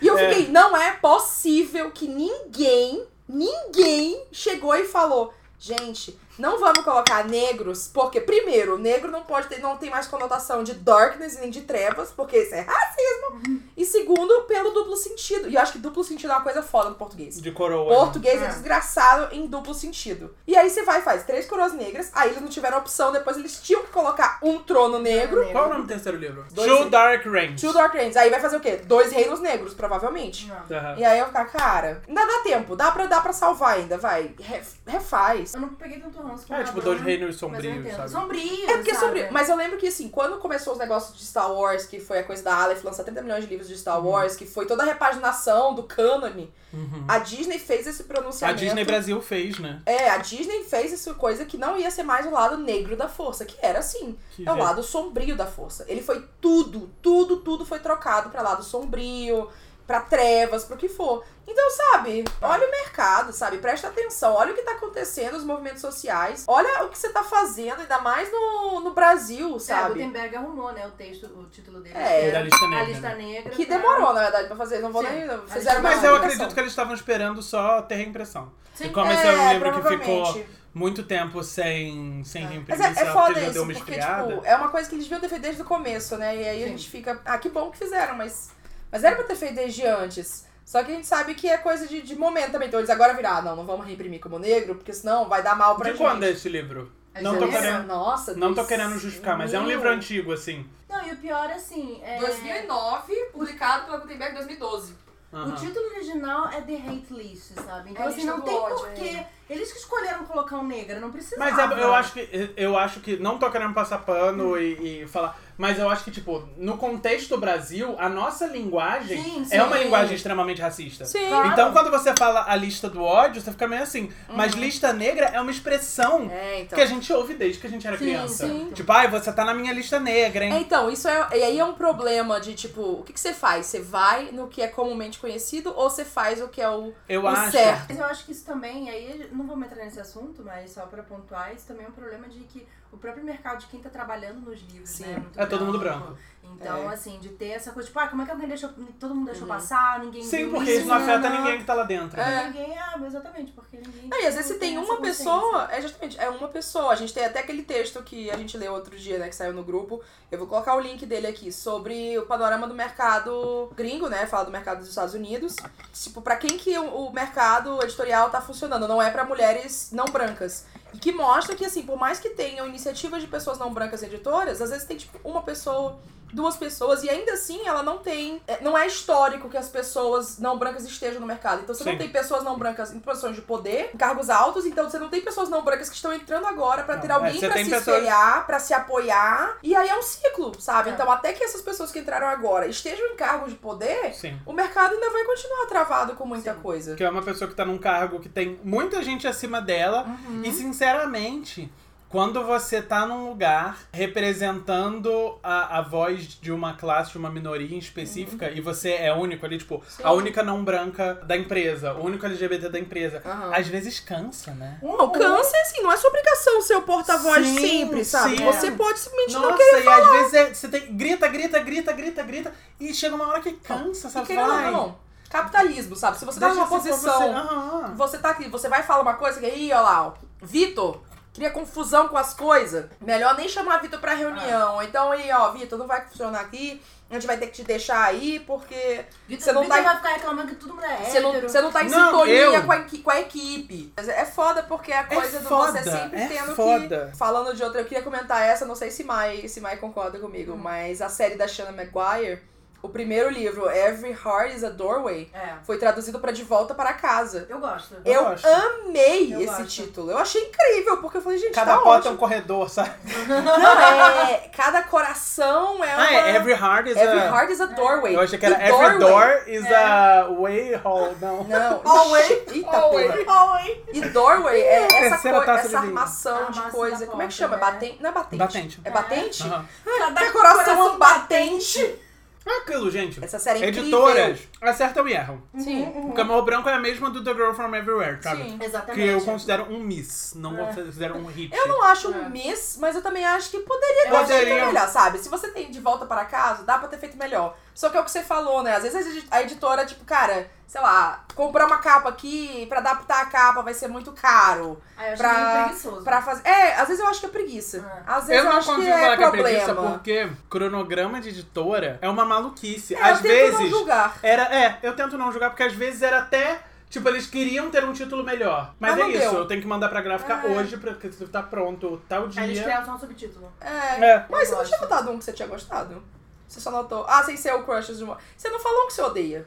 E eu É. fiquei, não é possível que ninguém, ninguém chegou e falou, gente, não vamos colocar negros, porque, primeiro, negro não pode ter, não tem mais conotação de darkness nem de trevas, porque isso é racismo. E segundo, pelo duplo sentido. E eu acho que duplo sentido é uma coisa foda no português. De coroa. né? Português é É. desgraçado em duplo sentido. E aí você vai e faz três coroas negras, aí eles não tiveram opção, depois eles tinham que colocar um trono negro. Qual é o nome do terceiro livro? Dois Two. Dark Reigns. Two Dark Reigns. Aí vai fazer o quê? Dois reinos negros, provavelmente. Aham. E aí eu ficar, cara, ainda dá tempo, dá pra, dá pra salvar ainda, vai. Ref- refaz. Eu não peguei tanto ranço É, tipo, dois reinos mas eu sombrios, sabe? Sombrio, É porque é sabe? sobre. Mas eu lembro que assim, quando começou os negócios de Star Wars, que foi a coisa da Aleph lançar 30 milhões de livros de Star Wars, que foi toda a repaginação do cânone, Uhum. a Disney fez esse A pronunciamento. Disney Brasil fez, né? É, a Disney fez essa coisa que não ia ser mais o lado negro da força, que era assim. Que É o lado sombrio da força. Ele foi tudo, tudo, tudo foi trocado pra lado sombrio, pra trevas, pro que for. Então, sabe, olha o mercado, sabe? Presta atenção, olha o que tá acontecendo, os movimentos sociais. Olha o que você tá fazendo, ainda mais no, no Brasil, É, o sabe? Gutenberg arrumou, né, o texto, o título dele. É. que era Da lista negra, A lista né? negra. que pra- demorou, na verdade, pra fazer. Não vou Sim. nem. A Fizeram Mas eu acredito que eles estavam esperando só ter reimpressão. Sim. E como esse é um É, livro que ficou muito tempo sem, sem É. reimprimir, Mas é, é foda isso, deu uma porque, tipo, é uma coisa que eles deviam feito desde o começo, né? E aí a Sim. gente fica, ah, que bom que fizeram, mas, mas era pra ter feito desde antes. Só que a gente sabe que é coisa de, de momento também. Então eles agora virar, ah, não, não vamos reimprimir como negro, porque senão vai dar mal pra De gente. quando é esse livro? É Não tô querendo, Nossa, não tô querendo justificar, mas é um livro antigo, assim. Não, e o pior, assim, é... 2009, publicado pela Gutenberg em 2012. O Aham. título original é The Hate List, sabe? Então, É assim, não tem ódio, porquê. é. Eles que escolheram colocar um negro, não precisava. Mas é- eu acho que eu acho que não tô querendo passar pano e, e falar, mas eu acho que tipo no contexto Brasil a nossa linguagem Sim, é uma sim. linguagem extremamente racista. Sim. Claro. Então quando você fala a lista do ódio você fica meio assim, mas lista negra é uma expressão É, então. que a gente ouve desde que a gente era Sim, criança. sim. Tipo, ai você tá na minha lista negra, É, hein? então, isso é. E aí é um problema de tipo, o que, que você faz? Você vai no que é comumente conhecido ou você faz o que é o, Eu o acho. certo? Mas eu acho que isso também, aí não vou entrar nesse assunto, mas só pra pontuar, isso também é um problema de que o próprio mercado de quem tá trabalhando nos livros, Sim. né? muito É todo mundo branco. Então, É. assim, de ter essa coisa, tipo, ah, como é que alguém deixou. Todo mundo deixou passar, ninguém Sim, porque isso, não afeta não, ninguém que tá lá dentro. né? É. Ninguém, ah, exatamente, porque ninguém. Não, e às vezes você tem essa uma pessoa, é justamente, é uma pessoa. A gente tem até aquele texto que a gente leu outro dia, né, que saiu no grupo. Eu vou colocar o link dele aqui sobre o panorama do mercado gringo, né? Fala do mercado dos Estados Unidos. Tipo, pra quem que o, o mercado editorial tá funcionando, não é pra mulheres não brancas. E que mostra que, assim, por mais que tenham iniciativas de pessoas não brancas editoras, às vezes tem, tipo, uma pessoa, duas pessoas e ainda assim ela não tem. é, Não é histórico que as pessoas não brancas estejam no mercado. Então você não Sim. tem pessoas não brancas em posições de poder, em cargos altos, então você não tem pessoas não brancas que estão entrando agora pra ter Não, é, alguém você pra se pessoas- espelhar, pra se apoiar. E aí é um ciclo, sabe? É. Então até que essas pessoas que entraram agora estejam em cargos de poder, Sim. o mercado ainda vai continuar travado com muita Sim. coisa. Que é uma pessoa que tá num cargo que tem muita gente acima dela. Uhum. E sinceramente, quando você tá num lugar representando a, a voz de uma classe, de uma minoria específica, e você é único ali, tipo, Uhum. Sim. a única não branca da empresa, o único LGBT da empresa, Aham. às vezes cansa, né? O câncer, assim, não é sua obrigação ser o porta-voz sempre, sabe? sim. Você pode simplesmente não Nossa, querer e às vezes é- você tem, grita, grita, grita, grita, grita, e chega uma hora que cansa, sabe? Vai, não, capitalismo, sabe? Se você tá numa posição, Você. Aham. você tá aqui, você vai falar uma coisa que aí, ó lá, ó, Vitor, cria confusão com as coisas, melhor nem chamar Vitor pra reunião. Então aí, ó, Vitor, não vai funcionar aqui, a gente vai ter que te deixar aí, porque Vitor, Você não Vitor tá- vai ficar reclamando que tudo mundo é você não, você não tá em Não, sintonia eu- com, a, com a equipe. Mas É foda porque a coisa do foda, você sempre é tendo foda. que. Falando de outra, eu queria comentar essa, não sei se Mai, se Mai concorda comigo, Hum. mas a série da Shanna Maguire, o primeiro livro, Every Heart is a Doorway, É, foi traduzido pra De Volta para Casa. eu gosto. Eu Eu, gosto. amei Eu esse gosto. título. Eu achei incrível, porque eu falei, gente, Cada tá porta é ótimo. um corredor, sabe? Não, é. Cada coração é uma. Ah, é Every Heart is Every a... Heart is a Doorway. Eu achei que era E Every doorway- Door is a way hall, não. Não. [laughs] Always. Eita porra. Always. E doorway é essa, de essa armação de coisa. Como é que chama? né? Batente? Não é batente. Batente. É batente? Aham. Cada coração batente. É aquilo, gente. Essa série é incrível. Editoras acertam e erram. Sim. O Camelo Branco é a mesma do The Girl From Everywhere, sabe? Sim. Exatamente. Que eu considero um miss, não É. considero um hit. Eu não acho É. um miss, mas eu também acho que poderia ter Poderia. feito melhor, sabe? Se você tem de volta para casa, dá pra ter feito melhor. Só que é o que você falou, né? Às vezes a edi- a editora, tipo, cara, sei lá, comprar uma capa aqui pra adaptar a capa vai ser muito caro. Aí eu acho pra- preguiçoso. Pra fazer. É, às vezes eu acho que é preguiça. É. Às vezes Eu eu, não acho consigo que é falar que é problema. preguiça porque cronograma de editora é uma maluquice. É, às eu tento não vezes. julgar. Era, é, eu tento não julgar porque às vezes era até. Tipo, eles queriam ter um título melhor. Mas, Mas é não isso, deu. eu tenho que mandar pra gráfica É. hoje, porque tá pronto tal Aí eles dia. criaram só um subtítulo. É. É. Mas você não tinha notado um que você tinha gostado? Você só notou. Ah, sem ser o Crushes de uma. Você não falou um que você odeia.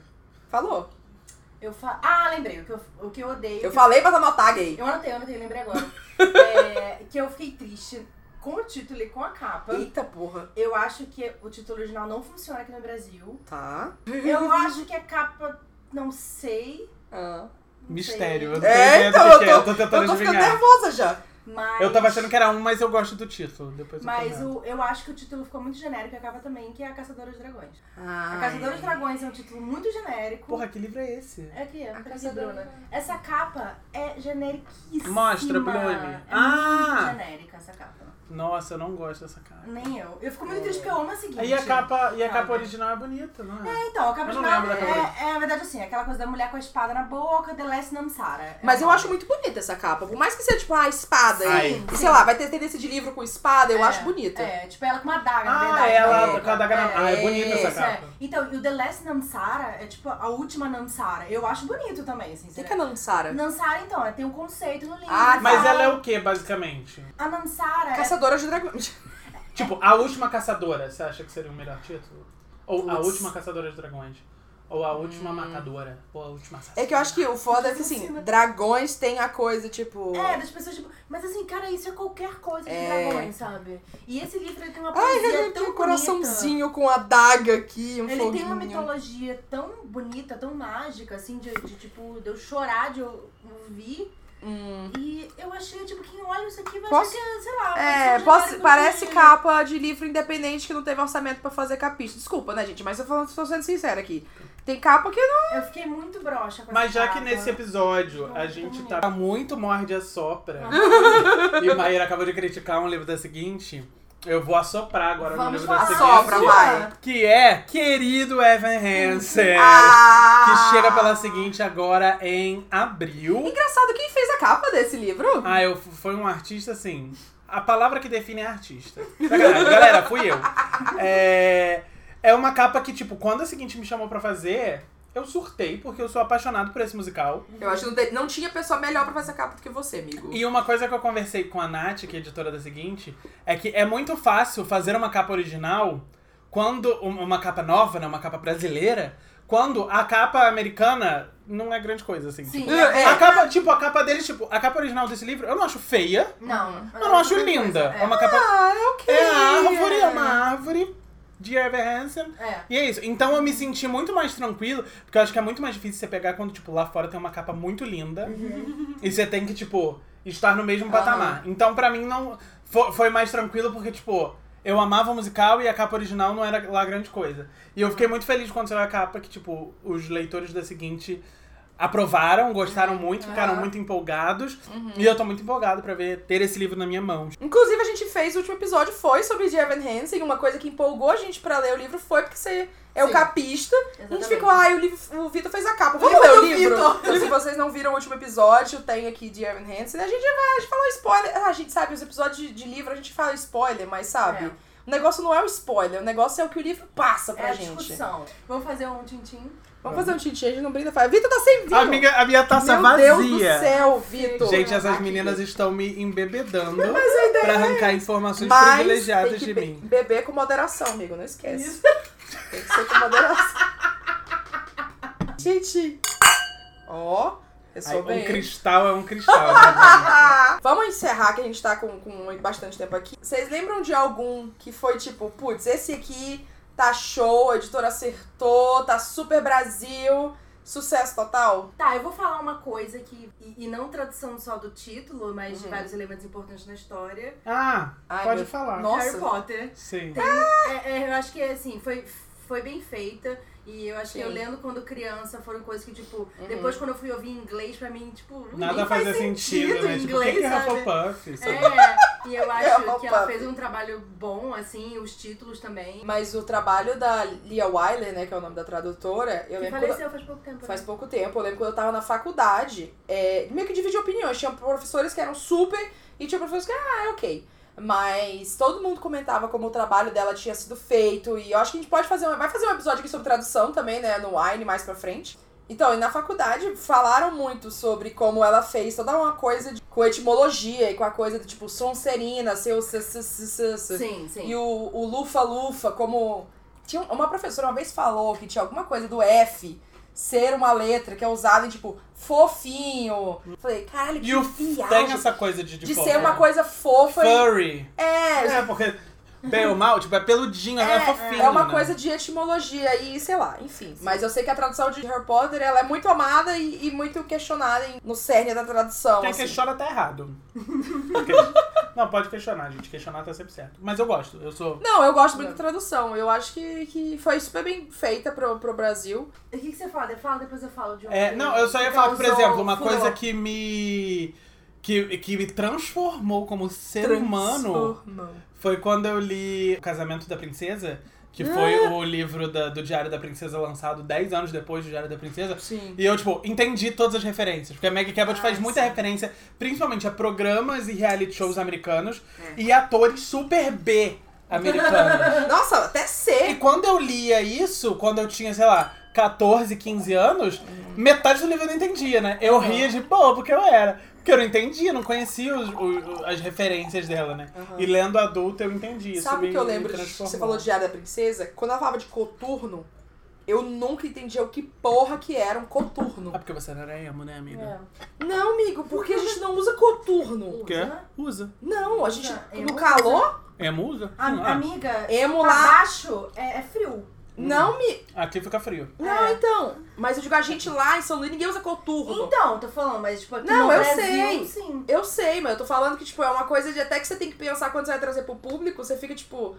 Falou? Eu fa... Ah, lembrei. O que eu, o que eu odeio. Eu falei pra anotar, gay. Eu anotei, eu anotei, lembrei agora. [laughs] É, que eu fiquei triste com o título e com a capa. Eita porra. Eu acho que o título original não funciona aqui no Brasil. Tá. Eu [laughs] acho que a capa, não sei. Ah. não Mistério. sei, Eu É, então, eu que tô, é, eu tô tentando eu tô ficando adivinhar. nervosa já. Mas, Eu tava achando que era um, mas eu gosto do título. Depois eu Mas comento. o, eu acho que o título ficou muito genérico e a capa também, que é a Caçadora de Dragões. Ah, A Caçadora de Dragões é um título muito genérico. Porra, que livro é esse? É aqui, é A Caçadora. Essa capa é generiquíssima. Mostra, Bruni. É Ah! muito genérica essa capa. Nossa, eu não gosto dessa capa. Nem eu. Eu fico muito triste porque eu amo a seguinte. E a capa, e a capa original é bonita, não é? É, então, a capa Eu não original da capa é, é, na verdade, assim, aquela coisa da mulher com a espada na boca, The Last Namsara. É Mas eu acho muito bonita essa capa. Por mais que seja, tipo, a espada Ai. e, e sei lá, vai ter tendência de livro com espada, eu É, acho bonita. É, tipo ela com uma daga, na Ah, verdade. ela na com a daga na- boca. Ah, é bonita essa é. capa. Então, e o The Last Namsara é tipo a última Namsara. Eu acho bonito também, assim. O que, que é Nansara? Namsara, então, é, tem um conceito no livro. Ah, Mas ela é o que, basicamente? A Namsara é Caçadora de dragões. [laughs] Tipo, a última caçadora, você acha que seria o melhor título? Ou a Putz. última caçadora de dragões? Ou a última matadora? Ou a última assassina? É que eu acho que o foda é que, assim, dragões tem a coisa, tipo... É, das pessoas, tipo, mas assim, cara, isso é qualquer coisa de É. dragões, sabe? E esse livro ele tem uma Ai, poesia ele tão tem um coraçãozinho com a daga aqui, um Ele foguinho. tem uma mitologia tão bonita, tão mágica, assim, de, de, tipo, de eu chorar de eu ouvir. Hum. E eu achei, tipo, quem olha isso aqui vai Posso- achar que é, sei lá, É, posso- parece de- capa de livro independente que não teve orçamento pra fazer capiche. Desculpa, né, gente? Mas eu tô, tô sendo sincera aqui. Tem capa que não. Eu fiquei muito broxa com Mas já que capa. nesse episódio Não, a gente tá muito morde a sopra Aham. e Maíra acabou de criticar um livro da seguinte, eu vou assoprar agora no Vamos livro da seguinte. Assopra, vai. Que é Querido Evan Hansen. [laughs] Ah! Que chega pela seguinte agora em abril. Engraçado, quem fez a capa desse livro? Ah, eu foi um artista assim. A palavra que define é artista. Galera, fui eu. É, é uma capa que, tipo, quando a seguinte me chamou pra fazer, eu surtei, porque eu sou apaixonado por esse musical. Eu acho que não, não tinha pessoa melhor pra fazer a capa do que você, amigo. E uma coisa que eu conversei com a Nath, que é editora da seguinte, é que é muito fácil fazer uma capa original quando um- uma capa nova, né, uma capa brasileira, quando a capa americana não é grande coisa, assim. Sim, Tipo, é, a capa, tipo, a capa deles, tipo, a capa original desse livro, eu não acho feia, Não. eu não acho outra coisa, linda. É É. uma capa. Ah, é ok. É árvore, é uma árvore de Everhansen. É. E é isso. Então eu me senti muito mais tranquilo, porque eu acho que é muito mais difícil você pegar quando, tipo, lá fora tem uma capa muito linda. E você tem que, tipo, estar no mesmo patamar. Então, pra mim, não. Foi, foi mais tranquilo porque, tipo, eu amava o musical e a capa original não era lá grande coisa. E eu fiquei muito feliz quando saiu a capa que, tipo, os leitores da seguinte aprovaram, gostaram muito, ficaram Aham. muito empolgados. E eu tô muito empolgado pra ver, ter esse livro na minha mão. Inclusive, a gente fez, o último episódio foi sobre Evan Hansen. Uma coisa que empolgou a gente pra ler o livro foi porque você é o Sim. capista. A gente Exatamente. ficou, ai, o, livro, o Vitor fez a capa. Vamos ler o o livro? Vitor. Se [laughs] vocês não viram o último episódio, tem aqui de Evan Hansen. A gente vai, a gente falou spoiler. Ah, a gente sabe, os episódios de, de livro a gente fala spoiler, mas sabe? É. O negócio não é o spoiler, o negócio é o que o livro passa pra É a gente. discussão. Vamos fazer um tintim? Vamos fazer um tintim, a gente não brinda. Fala, Vitor tá sem vinho. Amiga, a minha taça Meu vazia. Deus do céu, Vitor. Gente, essas Aqui. meninas estão me embebedando pra arrancar informações Mas privilegiadas tem que de be- mim. beber com moderação, amigo, não esquece. Tem que ser com moderação. Gente, ó, eu sou um bem. cristal é um cristal. né? [laughs] Vamos encerrar que a gente tá com, com bastante tempo aqui. Vocês lembram de algum que foi tipo, putz, esse aqui tá show, a editora acertou, tá super Brasil, sucesso total? Tá, eu vou falar uma coisa que. E, e não tradução só do título, mas de Uhum. vários elementos importantes na história. Ah, Ai, pode meu- falar. Nossa. Harry Potter. Sim. É, é, eu acho que assim, foi, foi bem feita. E eu acho que Sim. eu lendo quando criança foram coisas que, tipo, depois quando eu fui ouvir inglês, pra mim, tipo, Nada faz fazia sentido, né? em Tipo, o que inglês, que é sabe? Hufflepuff? sabe? É, e eu [laughs] acho É, que ela fez um trabalho bom, assim, os títulos também. Mas o trabalho da Lia Wyler, né, que é o nome da tradutora, eu Que lembro quando- faleceu faz pouco tempo. Faz né? pouco tempo. Eu lembro quando eu tava na faculdade, é, meio que dividi opiniões. Tinha professores que eram super e tinha professores que, ah, é ok. Mas todo mundo comentava como o trabalho dela tinha sido feito. E eu acho que a gente pode fazer. um- Vai fazer um episódio aqui sobre tradução também, né? No Wine mais pra frente. Então, e na faculdade falaram muito sobre como ela fez toda uma coisa de, com etimologia e com a coisa do tipo Sonserina, seu. Sim, sim. e o, o Lufa Lufa, como. Tinha um- uma professora uma vez falou que tinha alguma coisa do F ser uma letra que é usada em tipo fofinho. Falei, caralho, que E o viagem. tem essa coisa de, de, de ser uma coisa fofa e. Furry. É, É, porque bem ou mal, tipo, é peludinho, é, fofinho. é uma né? coisa de etimologia e sei lá, enfim. Mas eu sei que a tradução de Harry Potter ela é muito amada e, e muito questionada em- no cerne da tradução. Quem assim. questiona tá errado. [laughs] Porque- Não, pode questionar, gente. Questionar tá sempre certo. Mas eu gosto, eu sou. Não, eu gosto muito da tradução. Eu acho que, que foi super bem feita pro, pro Brasil. O que, que você fala? Fala, depois eu falo de um. É, não, eu só ia falar que, por exemplo, uma coisa que me. Que, que me transformou como ser humano Transformou. foi quando eu li O Casamento da Princesa, que foi Ah. o livro da- do Diário da Princesa lançado 10 anos depois do Diário da Princesa. Sim. E eu, tipo, entendi todas as referências. Porque a Maggie Cabot Ah, faz muita sim. referência, principalmente a programas e reality shows americanos É. e atores super B americanos. [laughs] Nossa, até e ser. quando eu lia isso, quando eu tinha, sei lá, 14, 15 anos, metade do livro eu não entendia, né? Eu ria de bobo que eu era. Porque eu não entendia, não conhecia os- o- as referências dela, né? Aham. E lendo adulto eu entendi. Isso Sabe o que eu lembro? de-. Você falou de Diário da Princesa? Quando ela falava de coturno, eu nunca entendia o que porra que era um coturno. Ah, porque você não era emo, né, amiga? É. Não, amigo, porque a gente não usa coturno. O quê? Usa? Usa. Não, a gente. Usa. No calor? Emo usa? A- ah, Amiga, Emo lá. baixo é, é frio. Não me. Aqui fica frio. Não, É. então. Mas eu digo, a gente lá em São Luís, ninguém usa coturno. Então, tô falando, mas tipo, aqui Não, no eu Brasil, sei. sim. Eu sei, mas eu tô falando que, tipo, é uma coisa de até que você tem que pensar quando você vai trazer pro público, você fica, tipo.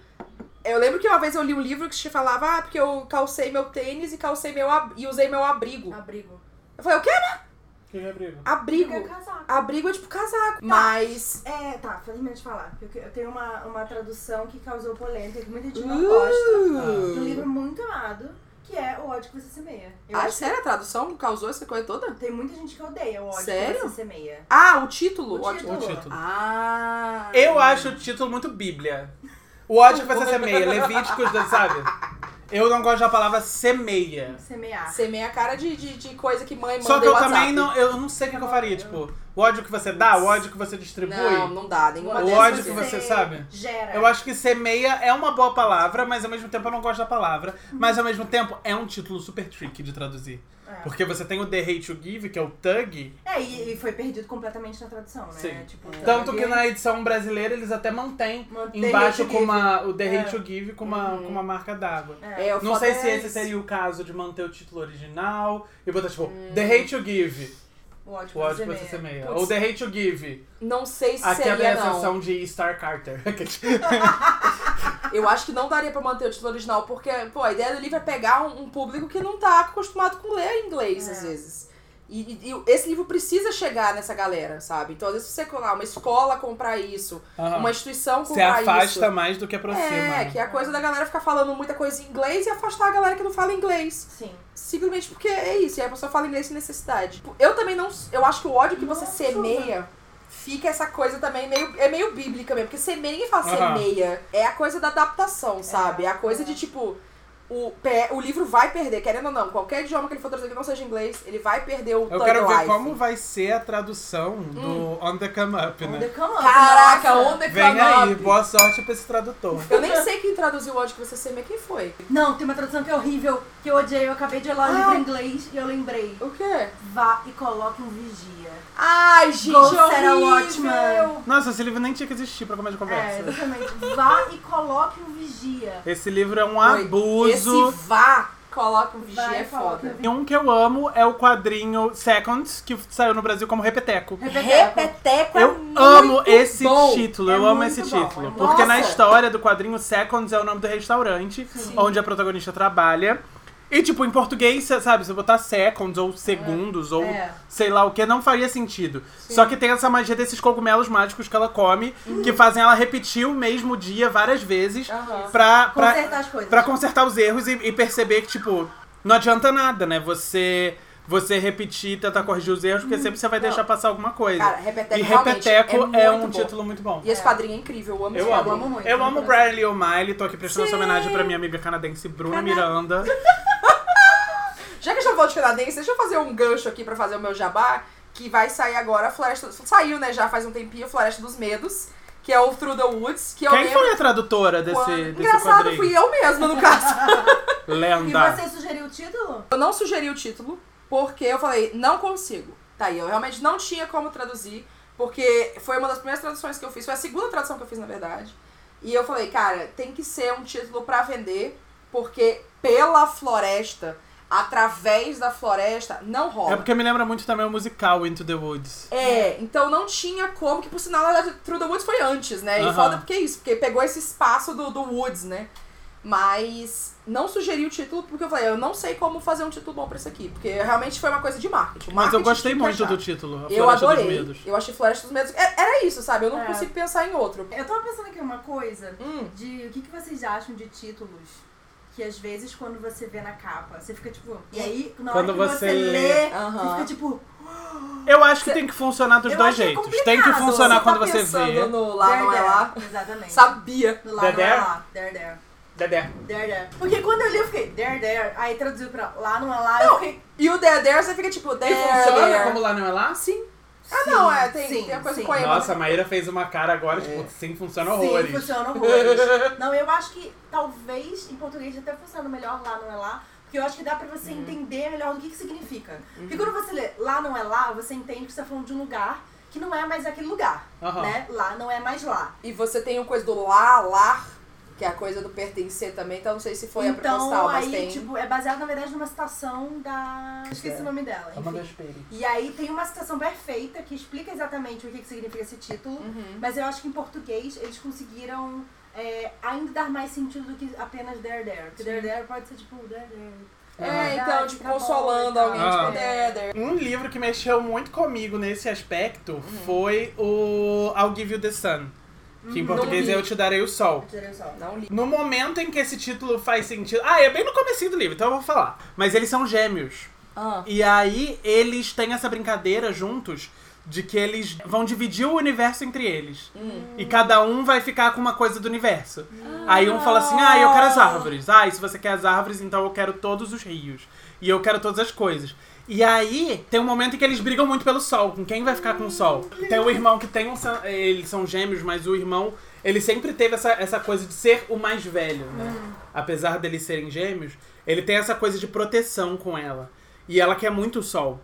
Eu lembro que uma vez eu li um livro que te falava, ah, porque eu calcei meu tênis e calcei meu ab- e usei meu abrigo. Abrigo. Eu falei, o quê? Que é abrigo? Abrigo. É casaco. Abrigo é tipo casaco. Mas. É, tá, de falar. Eu, eu tenho uma, uma tradução que causou polêmica, que muita gente não gosta. De um Uh. livro muito amado, que é O ódio que você semeia. Eu Ai, acho sério? A tradução causou essa coisa toda? que tem muita gente que odeia o ódio Sério? que você semeia. Ah, o título? O Ótimo. título. O título. Ah. Eu acho o título muito bíblia. O ódio que você semeia, Levíticos, sabe? Eu não gosto da palavra semeia. Semear. Semeia a cara de, de, de coisa que mãe manda Só que eu WhatsApp. também não, eu não sei o que, que eu faria, tipo, O ódio que você dá, o ódio que você distribui. Não, não dá. Nenhuma O ódio que é. você sabe? Gera. Eu acho que semeia é uma boa palavra, mas ao mesmo tempo eu não gosto da palavra. Mas ao mesmo tempo é um título super tricky de traduzir. É. Porque você tem o The Hate You Give, que é o Tug. É, e, e foi perdido completamente na tradução, né? Sim. Tipo, Tanto que na edição brasileira eles até mantêm Mantém embaixo com uma, o The É. Hate You Give com uma, com uma marca d'água. É. É, Não sei se é esse seria o caso de manter o título original e botar tipo The Hate You Give, O ódio o ódio você semeia. Ou The Hate You Give, Não sei se é seria, a não. sensação de Star Carter. [laughs] [laughs] Eu acho que não daria pra manter o título original, porque, pô, a ideia do livro é pegar um, um público que não tá acostumado com ler inglês, É. às vezes. E, e- e esse livro precisa chegar nessa galera, sabe? Então, às vezes, se você lá, uma escola comprar isso, Aham. uma instituição Você comprar afasta isso. mais do que aproxima. É, que é a coisa da galera ficar falando muita coisa em inglês e afastar a galera que não fala inglês. Sim. Simplesmente porque é isso, e aí a pessoa fala inglês sem necessidade. Eu também não. Eu acho que o ódio que você Nossa. semeia fica essa coisa também meio. É meio bíblica mesmo. Porque semeia, ninguém fala Aham. semeia. É a coisa da adaptação, sabe? É a coisa é. de tipo. O, o livro vai perder, querendo ou não, qualquer idioma que ele for traduzir que não seja inglês, ele vai perder o Eu quero ver life. como vai ser a tradução do On the Come Up, On né? the come up, Caraca, nossa. on the Vem come aí, up. boa sorte pra esse tradutor. Eu nem sei quem traduziu o ódio que você semeia, quem foi? Não, tem uma tradução que é horrível, que eu odiei. Eu acabei de ler o livro em inglês e eu lembrei. O quê? Vá e coloque um vigia. Ai, gente, Go a horrível! watchman. Nossa, esse livro nem tinha que existir pra começar de É, conversa. exatamente. Vá e coloque um vigia. Esse livro é um Oi, abuso. Esse vá, coloca um vigia, Vai, é foda. um E um que eu amo é o quadrinho Seconds, que saiu no Brasil como Repeteco. Repeteco. Repeteco é Eu muito amo esse bom. título, É eu amo esse bom, título. é porque na Nossa. história do quadrinho, Seconds é o nome do restaurante onde a protagonista trabalha. E, tipo, em português, sabe, se botar seconds ou segundos ou É. sei lá o que, não faria sentido. Só que tem essa magia desses cogumelos mágicos que ela come, Uhum. que fazem ela repetir o mesmo dia várias vezes Aham. pra, pra, Consertar as coisas. pra consertar os erros e, e perceber que, tipo, não adianta nada, né? Você, você repetir e tentar corrigir os erros, porque sempre você vai deixar passar alguma coisa. Cara, Repeteco e realmente Repeteco é, é, um bom. título muito bom. E esse É. quadrinho é incrível, eu amo Eu esse amo. quadrinho. amo muito, eu amo engraçado. Bradley O'Malley, tô aqui prestando essa Sim. homenagem pra minha amiga canadense Bruna Cana- Miranda. [laughs] Falando de canadense, deixa eu fazer um gancho aqui pra fazer o meu jabá, que vai sair agora a Floresta... Saiu, né, já faz um tempinho, Floresta dos Medos, que é o Through the Woods, que eu Quem lembro... foi a tradutora desse, quando- desse Engraçado, quadrinho? fui eu mesma, no caso. [laughs] E Lenda. você sugeriu o título? Eu não sugeri o título, porque eu falei, não consigo. Tá aí, eu realmente não tinha como traduzir, porque foi uma das primeiras traduções que eu fiz, foi a segunda tradução que eu fiz, na verdade. E eu falei, cara, tem que ser um título pra vender, porque pela floresta, através da floresta, não rola. É porque me lembra muito também o musical Into the Woods. É, então não tinha como, que por sinal, na verdade, Through the Woods foi antes, né? E foda porque é isso, porque pegou esse espaço do, do Woods, né? Mas não sugeri o título porque eu falei, eu não sei como fazer um título bom pra isso aqui. Porque realmente foi uma coisa de marketing. O Mas eu marketing gostei muito achar. do título. A Eu adorei. dos Medos. Eu achei Floresta dos Medos. é- Era isso, sabe? Eu não É. consigo pensar em outro. Eu tava pensando aqui uma coisa Hum. de o que, que vocês acham de títulos que às vezes quando você vê na capa, você fica tipo. E aí, na hora Quando que você você, lê, Aham. você fica tipo. Eu acho que Cê- tem que funcionar dos Eu dois é jeitos. tem que funcionar Você quando tá você vê. no lá, there, não é there. lá. Exatamente. Sabia. No lá There, não é there? lá. There, there. Dedé. There, there. Porque quando eu li, eu fiquei there, there. Aí traduziu pra lá não é lá, eu fiquei. E o there, there, você fica tipo, E there, funciona there. como lá não é lá? Sim. Ah, Sim, não, é, tem, sim, tem a coisa sim. com a Nossa, a Maíra fez uma cara agora, tipo, sim, funciona horrores. Sim, funciona horrores. [laughs] não, eu acho que talvez em português até funcione melhor lá não é lá. Porque eu acho que dá pra você entender melhor do que, que significa. Porque quando você lê lá não é lá, você entende que você tá falando de um lugar que não é mais aquele lugar. Aham. Né? Lá não é mais lá. E você tem uma coisa do lá, lar, que é a coisa do pertencer também, então não sei se foi a então, proposital, mas aí, tem. tipo, é baseado, na verdade, numa citação da. Esqueci o nome dela. Amanda enfim. Espere. E aí tem uma citação perfeita que explica exatamente o que, que significa esse título. Uhum. Mas eu acho que em português eles conseguiram é, ainda dar mais sentido do que apenas there, there. Porque there, there pode ser tipo there, there. É, então, tipo, consolando alguém, Ah. tipo, there, there. Um livro que mexeu muito comigo nesse aspecto Uhum. foi o I'll Give You the Sun. Que em português é Eu Te Darei o Sol. Eu tirei o sol. Não li. No momento em que esse título faz sentido. Ah, é bem no comecinho do livro, então eu vou falar. Mas eles são gêmeos. Ah. E aí eles têm essa brincadeira juntos de que eles vão dividir o universo entre eles. Hum. E cada um vai ficar com uma coisa do universo. Aí um fala assim: ah, eu quero as árvores. Ah, e se você quer as árvores, então eu quero todos os rios. e eu quero todas as coisas. E aí, tem um momento em que eles brigam muito pelo sol, com quem vai ficar com o sol. Tem o irmão que tem um. Eles são gêmeos, mas o irmão. Ele sempre teve essa, essa coisa de ser o mais velho, né? Apesar deles serem gêmeos, ele tem essa coisa de proteção com ela. E ela quer muito o sol.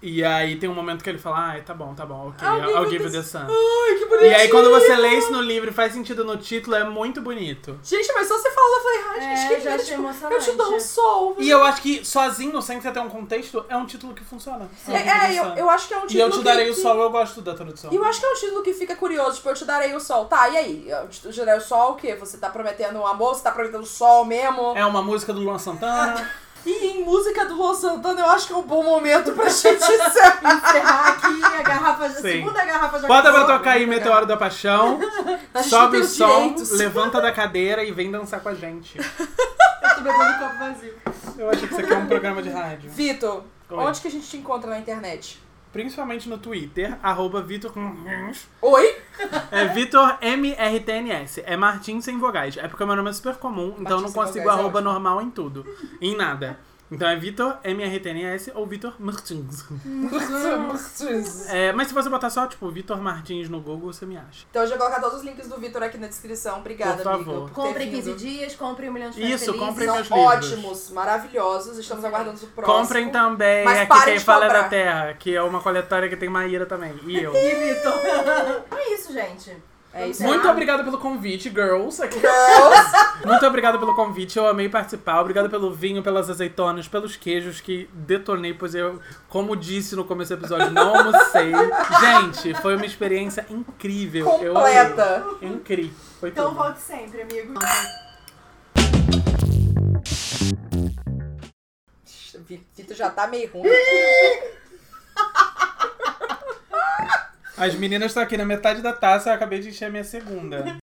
E aí tem um momento que ele fala, ah, tá bom, tá bom, ok, I'll I'll give you the sun. Ai, que bonitinho. E aí quando você lê isso no livro e faz sentido no título, é muito bonito. Gente, mas só você falou, eu falei, ai, É, gente, que já lindo. Tipo, emocionante. eu te dou um sol. E eu acho que sozinho, sem você ter um contexto, é um título que funciona. É, é, eu, eu acho que é um E título eu te que- darei o que- sol, eu gosto da tradução. E eu acho que é um título que fica curioso, tipo, eu te darei o sol. Tá, e aí? Eu te, eu te darei o sol o quê? Você tá prometendo um amor? Você tá prometendo o sol mesmo? É uma música do Luan Santana. [laughs] E em música do Luan Santana, eu acho que é um bom momento pra gente encerrar. [laughs] Aqui a garrafa, a Sim. segunda garrafa já Bota pra acabou. tocar aí Meteoro da Paixão. [laughs] A gente sobe tem o os som, direitos. levanta da cadeira e vem dançar com a gente. Eu tô bebendo copo vazio. Eu achei que isso aqui é um programa de rádio. Vitor, Oi. onde que a gente te encontra na internet? Principalmente no Twitter, arroba Vitor. Oi? É Vitor MRTNS. É Martins sem vogais. É porque o meu nome é super comum, então eu não Martins consigo vogais é arroba ótimo. normal em tudo. Em nada. Então é Vitor MRTNS ou Vitor [laughs] Martins. É, mas se você botar só, tipo, Vitor Martins no Google, você me acha. Então eu já vou colocar todos os links do Vitor aqui na descrição. Obrigada, Por favor. amigo. por ter Compre vindo. 15 dias, compre um milhão de Isso, Felizes. compre São meus livros. ótimos, maravilhosos. Estamos aguardando o próximo. Comprem também Mas aqui parem quem de fala é da Terra, que é uma coletória que tem Maíra também. E eu. [laughs] E Vitor. [laughs] é isso, gente. É isso. Muito obrigado pelo convite, girls. Aqui. Girls. [laughs] Muito obrigado pelo convite, eu amei participar. Obrigado pelo vinho, pelas azeitonas, pelos queijos que detonei, pois eu, como disse no começo do episódio, não almocei. Gente, foi uma experiência incrível. Completa. Incrível. Foi Então tudo. volte sempre, amigo. Vitor já tá meio ruim. [laughs] As meninas estão aqui na metade da taça, eu acabei de encher a minha segunda. [laughs]